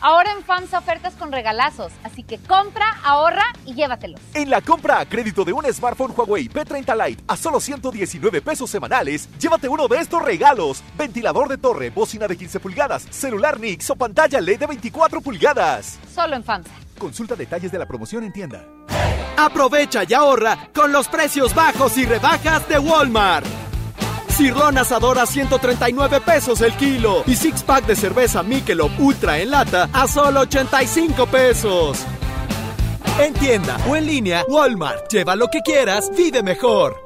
Ahora en FAMSA ofertas con regalazos, así que compra, ahorra y llévatelos. En la compra a crédito de un smartphone Huawei P30 Lite a solo 119 pesos semanales, llévate uno de estos regalos: ventilador de torre, bocina de 15 pulgadas, celular Nix o pantalla LED de 24 pulgadas. Solo en FAMSA. Consulta detalles de la promoción en tienda. Aprovecha y ahorra con los precios bajos y rebajas de Walmart. Cirlón asador a 139 pesos el kilo y six pack de cerveza Michelob Ultra en lata a solo 85 pesos. En tienda o en línea, Walmart. Lleva lo que quieras, vive mejor.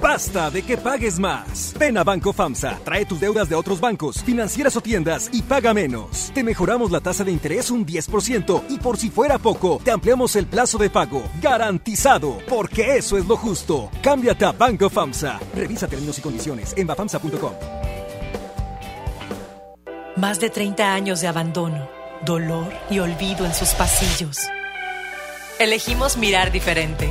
Basta de que pagues más. Ven a Banco FAMSA, trae tus deudas de otros bancos, financieras o tiendas y paga menos. Te mejoramos la tasa de interés un 10% y por si fuera poco, te ampliamos el plazo de pago. Garantizado, porque eso es lo justo. Cámbiate a Banco FAMSA. Revisa términos y condiciones en bafamsa.com. Más de 30 años de abandono, dolor y olvido en sus pasillos. Elegimos mirar diferente.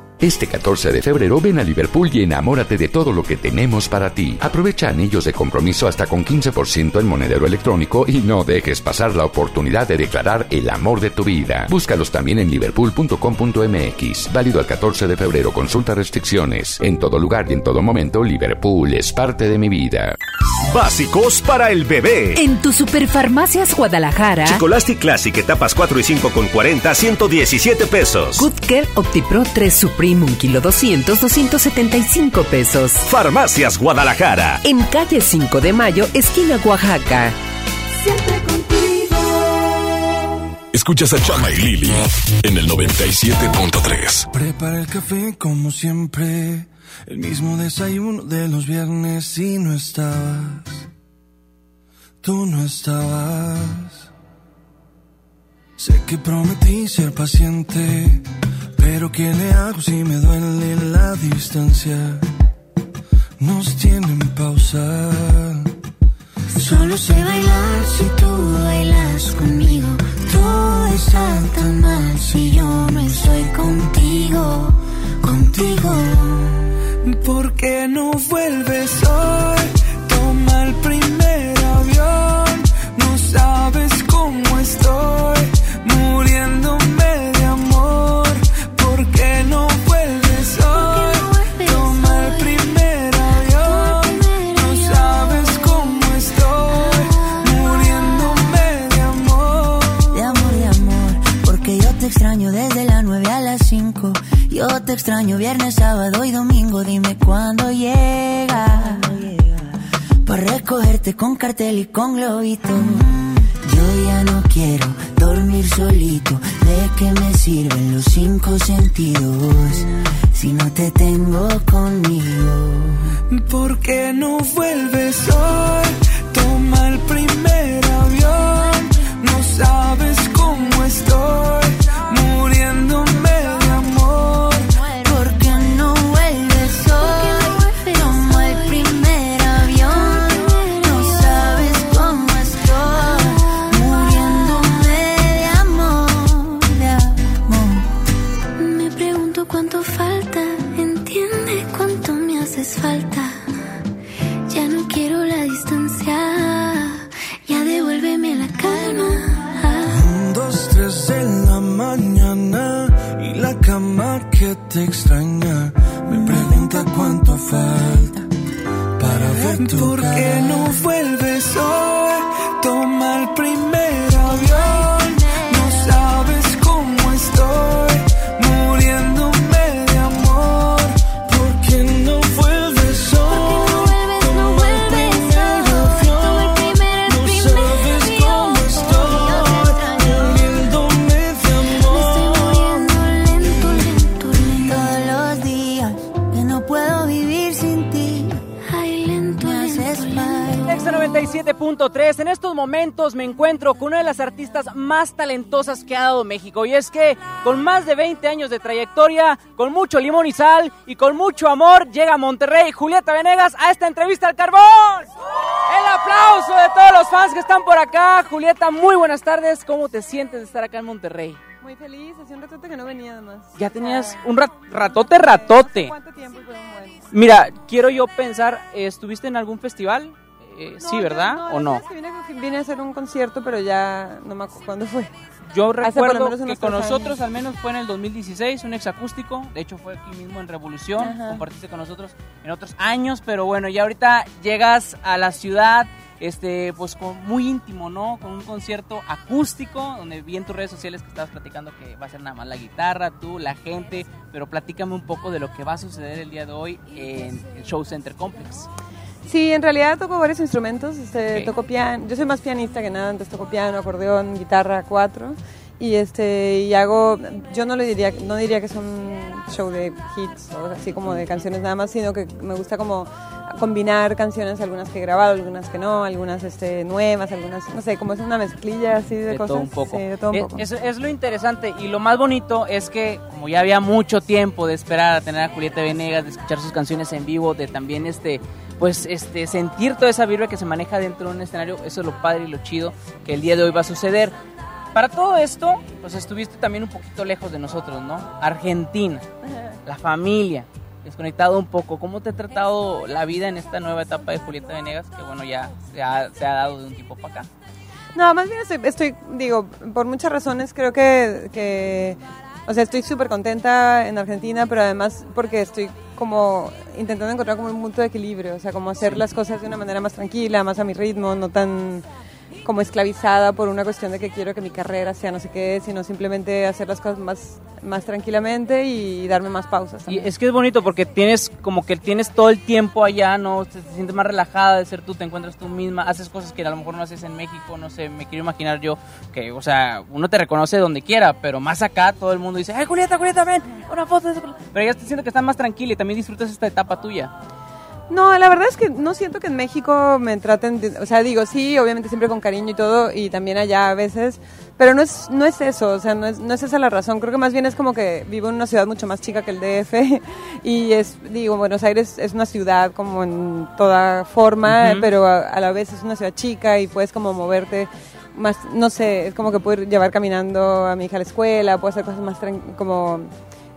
Este 14 de febrero ven a Liverpool y enamórate de todo lo que tenemos para ti. Aprovecha anillos de compromiso hasta con 15% en monedero electrónico y no dejes pasar la oportunidad de declarar el amor de tu vida. Búscalos también en liverpool.com.mx. Válido al 14 de febrero. Consulta restricciones. En todo lugar y en todo momento, Liverpool es parte de mi vida. Básicos para el bebé. En tu Superfarmacias Guadalajara. Chicolastic Classic etapas 4 y 5 con 40, 117 pesos. Good Care OptiPro 3 Supreme 1 kilo 200, 275 pesos. Farmacias Guadalajara. En calle 5 de Mayo, esquina Oaxaca. Siempre contigo. Escuchas a Chama y Lili en el 97.3. Prepara el café como siempre. El mismo desayuno de los viernes y no estabas. Tú no estabas. Sé que prometí ser paciente. Pero ¿qué le hago si me duele la distancia? Nos tienen pausa. Solo sé bailar si tú bailas conmigo. Todo está tan mal si yo no estoy contigo, contigo. ¿Por qué no vuelves cartel y con globito. Yo ya no quiero dormir solito. ¿De qué me sirven los cinco sentidos si no te tengo más talentosas que ha dado México. Y es que con más de 20 años de trayectoria, con mucho limón y sal y con mucho amor, llega a Monterrey Julieta Venegas a esta entrevista al carbón. El aplauso de todos los fans que están por acá. Julieta, muy buenas tardes. ¿Cómo te sientes de estar acá en Monterrey? Muy feliz, hacía un ratote que no venía además. Ya tenías un rat- ratote, ratote. ¿Cuánto tiempo? Mira, quiero yo pensar, ¿estuviste en algún festival? Eh, sí, No, ¿verdad? ¿O no? Vine, a hacer un concierto, pero ya no me acuerdo cuándo fue. Yo recuerdo que con nosotros años. al menos fue en el 2016, un exacústico, de hecho fue aquí mismo en Revolución, Ajá. compartiste con nosotros en otros años, pero bueno, ya ahorita llegas a la ciudad, este, pues con muy íntimo, ¿no? Con un concierto acústico, donde vi en tus redes sociales que estabas platicando que va a ser nada más la guitarra, tú, la gente, pero platícame un poco de lo que va a suceder el día de hoy en el Show Center Complex. Sí, en realidad toco varios instrumentos. Este. Toco piano. Yo soy más pianista que nada, entonces toco piano, acordeón, guitarra, cuatro. Y este y hago, yo no le diría, no diría que es un show de hits o así como de canciones nada más, sino que me gusta como combinar canciones, algunas que he grabado, algunas que no, algunas este, nuevas, algunas, no sé, como es una mezclilla así de, de cosas. todo un poco. Sí, de todo un Es- poco. Es, es lo interesante y lo más bonito es que como ya había mucho tiempo de esperar a tener a Julieta Venegas, de escuchar sus canciones en vivo, de también este pues este sentir toda esa vibra que se maneja dentro de un escenario, eso es lo padre y lo chido que el día de hoy va a suceder. Para todo esto, pues estuviste también un poquito lejos de nosotros, ¿no? Argentina, la familia, desconectado un poco. ¿Cómo te ha tratado la vida en esta nueva etapa de Julieta Venegas? Que bueno, ya se ha, se ha dado de un tiempo para acá. No, más bien estoy, estoy, digo, por muchas razones creo que, que o sea, estoy súper contenta en Argentina, pero además porque estoy como intentando encontrar como un punto de equilibrio, o sea, como hacer las cosas de una manera más tranquila, más a mi ritmo, no tan como esclavizada por una cuestión de que quiero que mi carrera sea no sé qué, sino simplemente hacer las cosas más, más tranquilamente y darme más pausas. Y es que es bonito porque tienes como que tienes todo el tiempo allá, ¿no? Te, te sientes más relajada de ser tú, te encuentras tú misma, haces cosas que a lo mejor no haces en México, no sé, me quiero imaginar yo que, o sea, uno te reconoce donde quiera, pero más acá todo el mundo dice, ¡ay, Julieta, Julieta, ven! Una foto de eso". Pero ya te siento que estás más tranquila y también disfrutas esta etapa tuya. No, la verdad es que no siento que en México me traten, de- o sea, digo, sí, obviamente siempre con cariño y todo, y también allá a veces, pero no es, no es eso, o sea, no es, no es esa la razón, creo que más bien es como que vivo en una ciudad mucho más chica que el DF, y es, digo, Buenos Aires es una ciudad como en toda forma, pero a, a la vez es una ciudad chica y puedes como moverte más, no sé, es como que puedo llevar caminando a mi hija a la escuela, puedo hacer cosas más como...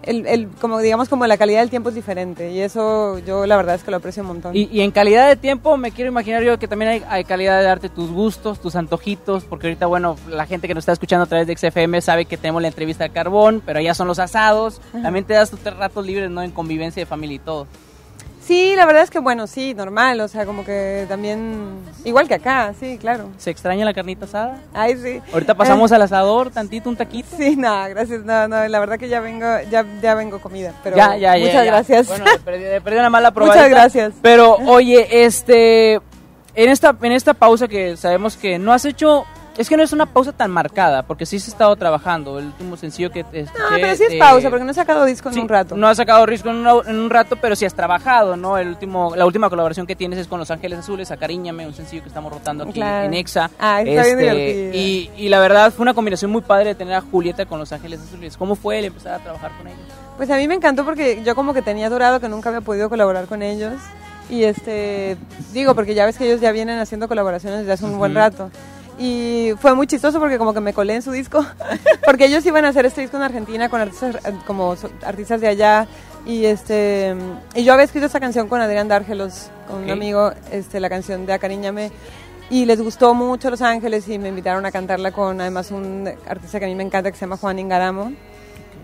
El, el, como digamos como la calidad del tiempo es diferente y eso yo la verdad es que lo aprecio un montón. Y, y en calidad de tiempo, me quiero imaginar yo que también hay, hay calidad de darte tus gustos, tus antojitos, porque ahorita, bueno, la gente que nos está escuchando a través de XFM sabe que tenemos la entrevista al carbón, pero ya son los asados. Ajá. También te das tus ratos libres, ¿no? En convivencia de familia y todo. Sí, la verdad es que bueno, sí, normal, o sea, como que también, igual que acá, sí, claro. ¿Se extraña la carnita asada? Ay, sí. Ahorita pasamos Eh, al asador, tantito, un taquito. Sí, no, gracias, no, no, la verdad que ya vengo, ya, ya vengo comida, pero ya, ya, ya, muchas ya. gracias. Bueno, le perdí, le perdí una mala probadita. Muchas gracias. Pero, oye, este, en esta, en esta pausa que sabemos que no has hecho, es que no es una pausa tan marcada, porque sí se ha estado trabajando. El último sencillo que te escuché, No, pero sí es eh, pausa, porque no he sacado disco en un rato. No has sacado disco en, una- en un rato, pero sí has trabajado, ¿no? El último, la última colaboración que tienes es con Los Ángeles Azules, Acariñame, un sencillo que estamos rotando aquí Claro. en Exa. Ah, está bien Este, divertido. y, y la verdad fue una combinación muy padre de tener a Julieta con Los Ángeles Azules. ¿Cómo fue el empezar a trabajar con ellos? Pues a mí me encantó porque yo como que tenía durado que nunca había podido colaborar con ellos. Y este, digo, porque ya ves que ellos ya vienen haciendo colaboraciones desde hace un buen rato. Y fue muy chistoso porque como que me colé en su disco, porque ellos iban a hacer este disco en Argentina con artistas como artistas de allá y este y yo había escrito esta canción con Adrián Dárgelos, con Ok. un amigo, este la canción de Acariñame y les gustó mucho Los Ángeles y me invitaron a cantarla con además un artista que a mí me encanta que se llama Juan Ingaramo.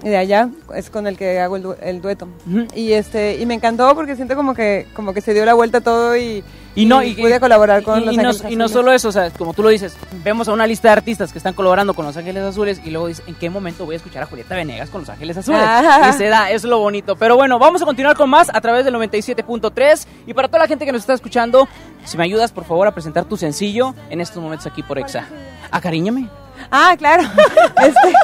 De allá, es con el que hago el, du- el dueto. Y este y me encantó porque siento como que como que se dio la vuelta todo y, Y no, y, pude colaborar con y, Los no, Ángeles y no Azules. solo eso, o sea, como tú lo dices, vemos a una lista de artistas que están colaborando con Los Ángeles Azules y luego dices, ¿en qué momento voy a escuchar a Julieta Venegas con Los Ángeles Azules? Ah. Y se da, es lo bonito. Pero bueno, vamos a continuar con más a través del 97.3 y para toda la gente que nos está escuchando, si me ayudas por favor a presentar tu sencillo en estos momentos aquí por Exa. Acariñame. Ah, claro. Este-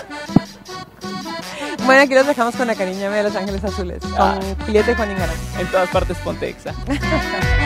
Bueno, aquí los dejamos con la cariñame de Los Ángeles Azules, con Ah. Julieta y Juan Ingarán. En todas partes ponte Exa.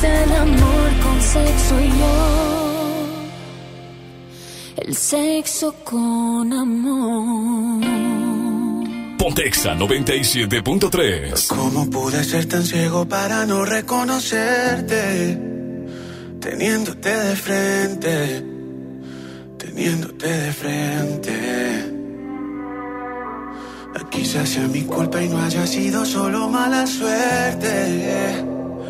confundiste el amor con sexo y yo. El sexo con amor. Pontexa 97.3. ¿Cómo pude ser tan ciego para no reconocerte? Teniéndote de frente, teniéndote de frente. Quizás sea mi culpa y no haya sido solo mala suerte.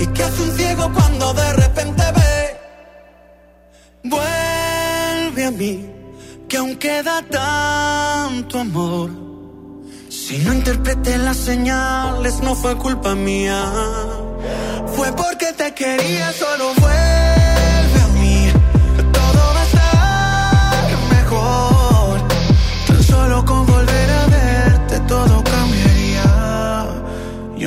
¿Y qué hace un ciego cuando de repente ve? Vuelve a mí, que aún queda tanto amor. Si no interpreté las señales, no fue culpa mía. Fue porque te quería, solo vuelve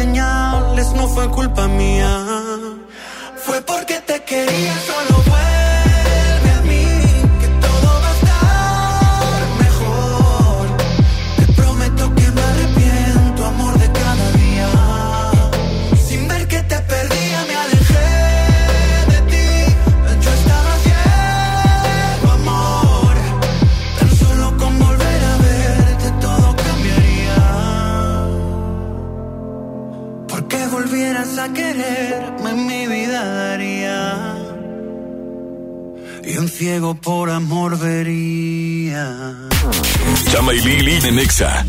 señales, no fue culpa mía. Fue porque te quería, solo vuelve Y un ciego por amor vería. Chama y Lili de Nexa.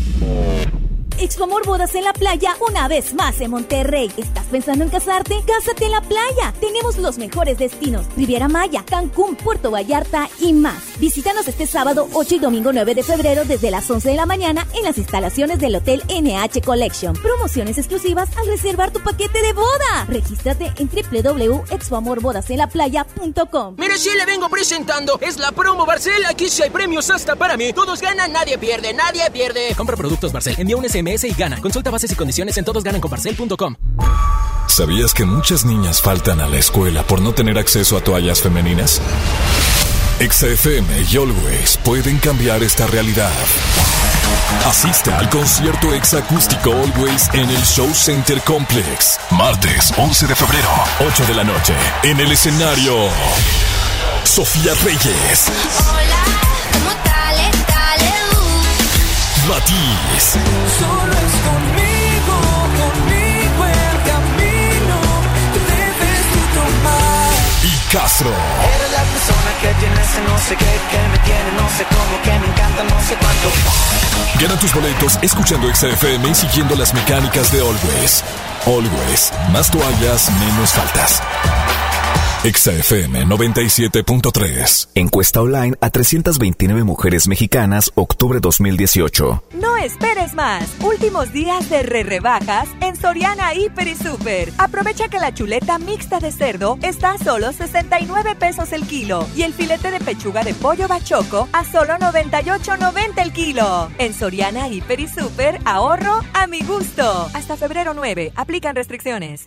Expo Amor Bodas en la Playa una vez más en Monterrey. ¿Estás pensando en casarte? Cásate en la playa. Tenemos los mejores destinos. Riviera Maya, Cancún, Puerto Vallarta y más. Visítanos este sábado 8 y domingo 9 de febrero desde las 11 de la mañana en las instalaciones del Hotel NH Collection. Promociones exclusivas al reservar tu paquete de boda. Regístrate en www.expoamorbodasenlaplaya.com. Mire, si le vengo presentando, es la promo Barcel. Aquí sí hay premios hasta para mí. Todos ganan, nadie pierde, nadie pierde. Compra productos Barcel, envía un SMS y gana. Consulta bases y condiciones en todosgananconbarcel.com. ¿Sabías que muchas niñas faltan a la escuela por no tener acceso a toallas femeninas? XFM y Always pueden cambiar esta realidad. Asiste al concierto exacústico Always en el Show Center Complex. Martes 11 de febrero, 8 de la noche. En el escenario, Sofía Reyes. Hola, Matiz. Solo es conmigo, conmigo el camino debes tú tomar. y Castro. Eres la persona que tiene ese no sé qué, que me tiene no sé cómo, que me encanta no sé cuánto. Gana tus boletos escuchando XFM y siguiendo las mecánicas de Always. Always, más toallas, menos faltas. XFM 97.3. Encuesta online a 329 mujeres mexicanas, octubre 2018. No esperes más. Últimos días de re rebajas en Soriana Hiper y Super. Aprovecha que la chuleta mixta de cerdo está a solo 69 pesos el kilo y el filete de pechuga de pollo bachoco a solo 98.90 el kilo. En Soriana Hiper y Super, ahorro a mi gusto. Hasta febrero 9. Aplican restricciones.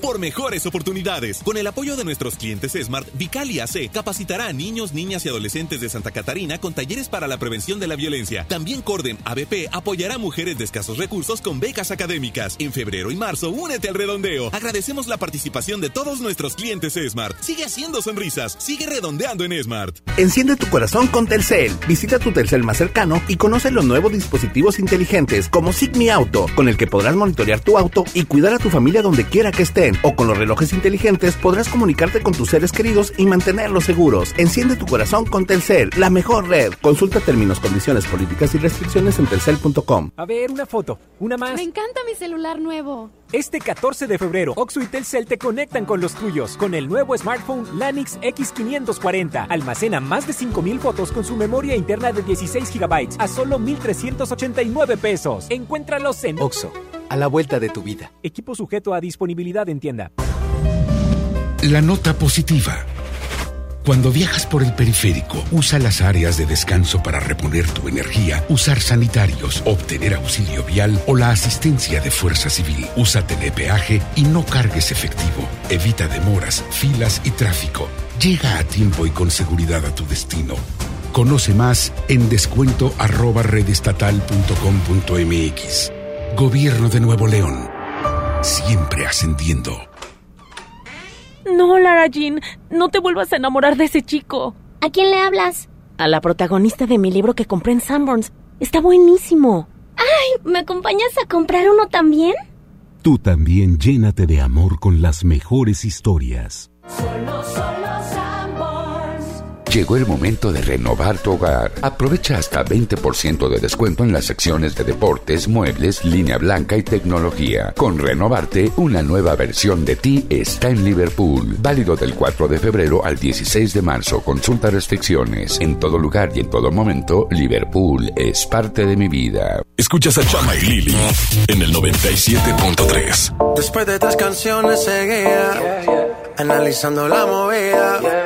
Por mejores oportunidades, con el apoyo de nuestros clientes Smart, Vicalia AC capacitará a niños, niñas y adolescentes de Santa Catarina con talleres para la prevención de la violencia. También Corden ABP apoyará a mujeres de escasos recursos con becas académicas. En febrero y marzo, únete al redondeo. Agradecemos la participación de todos nuestros clientes Smart. Sigue haciendo sonrisas, sigue redondeando en Smart. Enciende tu corazón con Telcel. Visita tu Telcel más cercano y conoce los nuevos dispositivos inteligentes como Sigmi Auto, con el que podrás monitorear tu auto y cuidar a tu familia donde quiera que estén. O con los relojes inteligentes podrás comunicarte con tus seres queridos y mantenerlos seguros. Enciende tu corazón con Telcel, la mejor red. Consulta términos, condiciones, políticas y restricciones en telcel.com. A ver, una foto, una más. Me encanta mi celular nuevo. Este 14 de febrero, Oxo y Telcel te conectan con los tuyos con el nuevo smartphone Lanix X540. Almacena más de 5000 fotos con su memoria interna de 16 GB a solo 1389 pesos. Encuéntralos en Oxo, a la vuelta de tu vida. Equipo sujeto a disponibilidad en tienda. La nota positiva. Cuando viajas por el periférico, usa las áreas de descanso para reponer tu energía, usar sanitarios, obtener auxilio vial o la asistencia de fuerza civil. Usa telepeaje y no cargues efectivo. Evita demoras, filas y tráfico. Llega a tiempo y con seguridad a tu destino. Conoce más en descuento arroba redestatal.com.mx. Gobierno de Nuevo León. Siempre ascendiendo. No, Lara Jean, no te vuelvas a enamorar de ese chico. ¿A quién le hablas? A la protagonista de mi libro que compré en Sanborns. Está buenísimo. Ay, ¿me acompañas a comprar uno también? Tú también llénate de amor con las mejores historias. Solo, solo Llegó el momento de renovar tu hogar. Aprovecha hasta 20% de descuento en las secciones de deportes, muebles, línea blanca y tecnología. Con Renovarte, una nueva versión de ti está en Liverpool. Válido del 4 de febrero al 16 de marzo. Consulta restricciones. En todo lugar y en todo momento, Liverpool es parte de mi vida. Escuchas a Chama y Lili en el 97.3. Después de tres canciones seguía analizando la movida.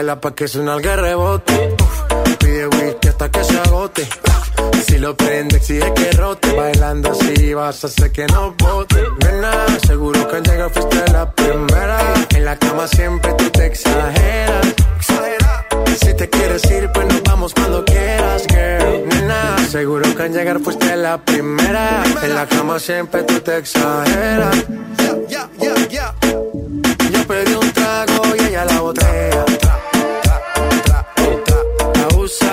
baila pa' que suena el rebote. Uf, Pide whisky hasta que se agote. Si lo prende, exige que rote. Bailando así vas a hacer que no bote. Nena, seguro que al llegar fuiste la primera. En la cama siempre tú te exageras. Exagera. Si te quieres ir, pues nos vamos cuando quieras, girl. Nena, seguro que al llegar fuiste la primera. En la cama siempre tú te exageras. Yeah, yeah, yeah, yeah. Yo pedí un trago y ella la botella.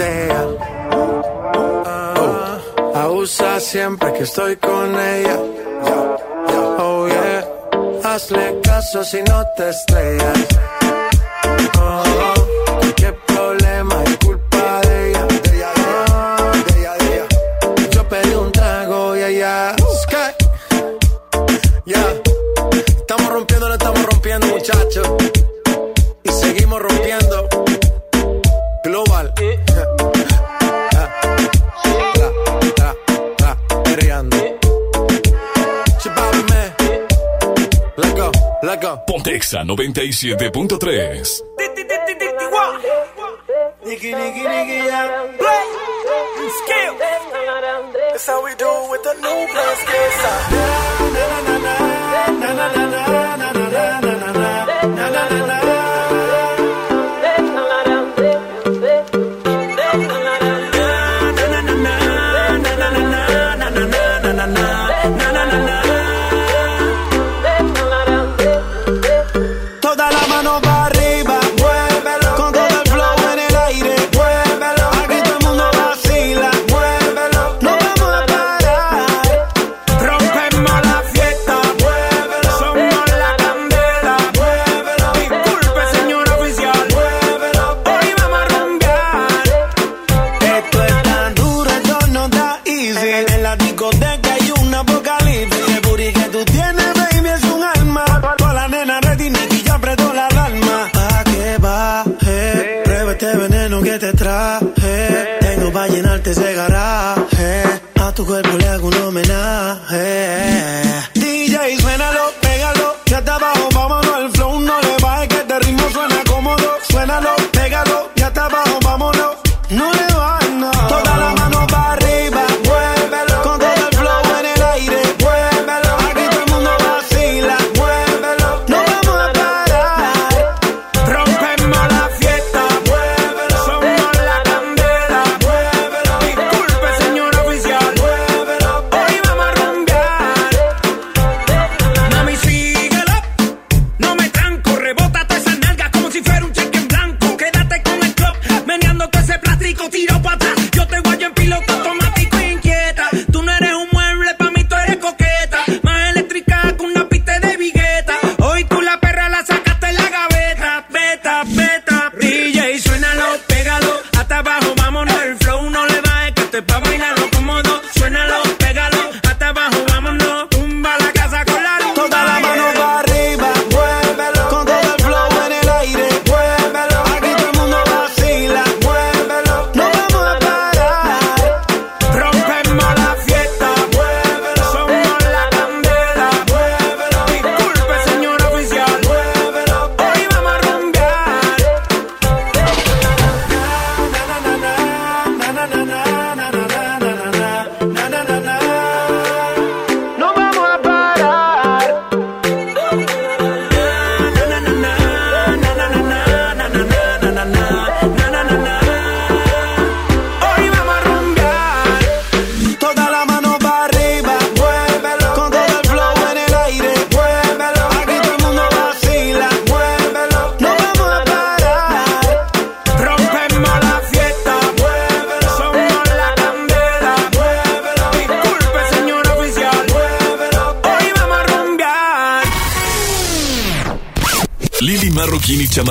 Botella. Ah, abusa siempre que estoy con ella. Oh yeah. Hazle caso si no te estrellas. Oh, qué problema es culpa de ella. De de ella. Yo pedí un trago y ella. Sky. Ya. Estamos rompiendo, no estamos rompiendo, muchachos. Y seguimos rompiendo. Global. Go. Pontexa 97.3. Nigga, nigga, nigga, yeah. Play. Skill. That's how we do it with the new.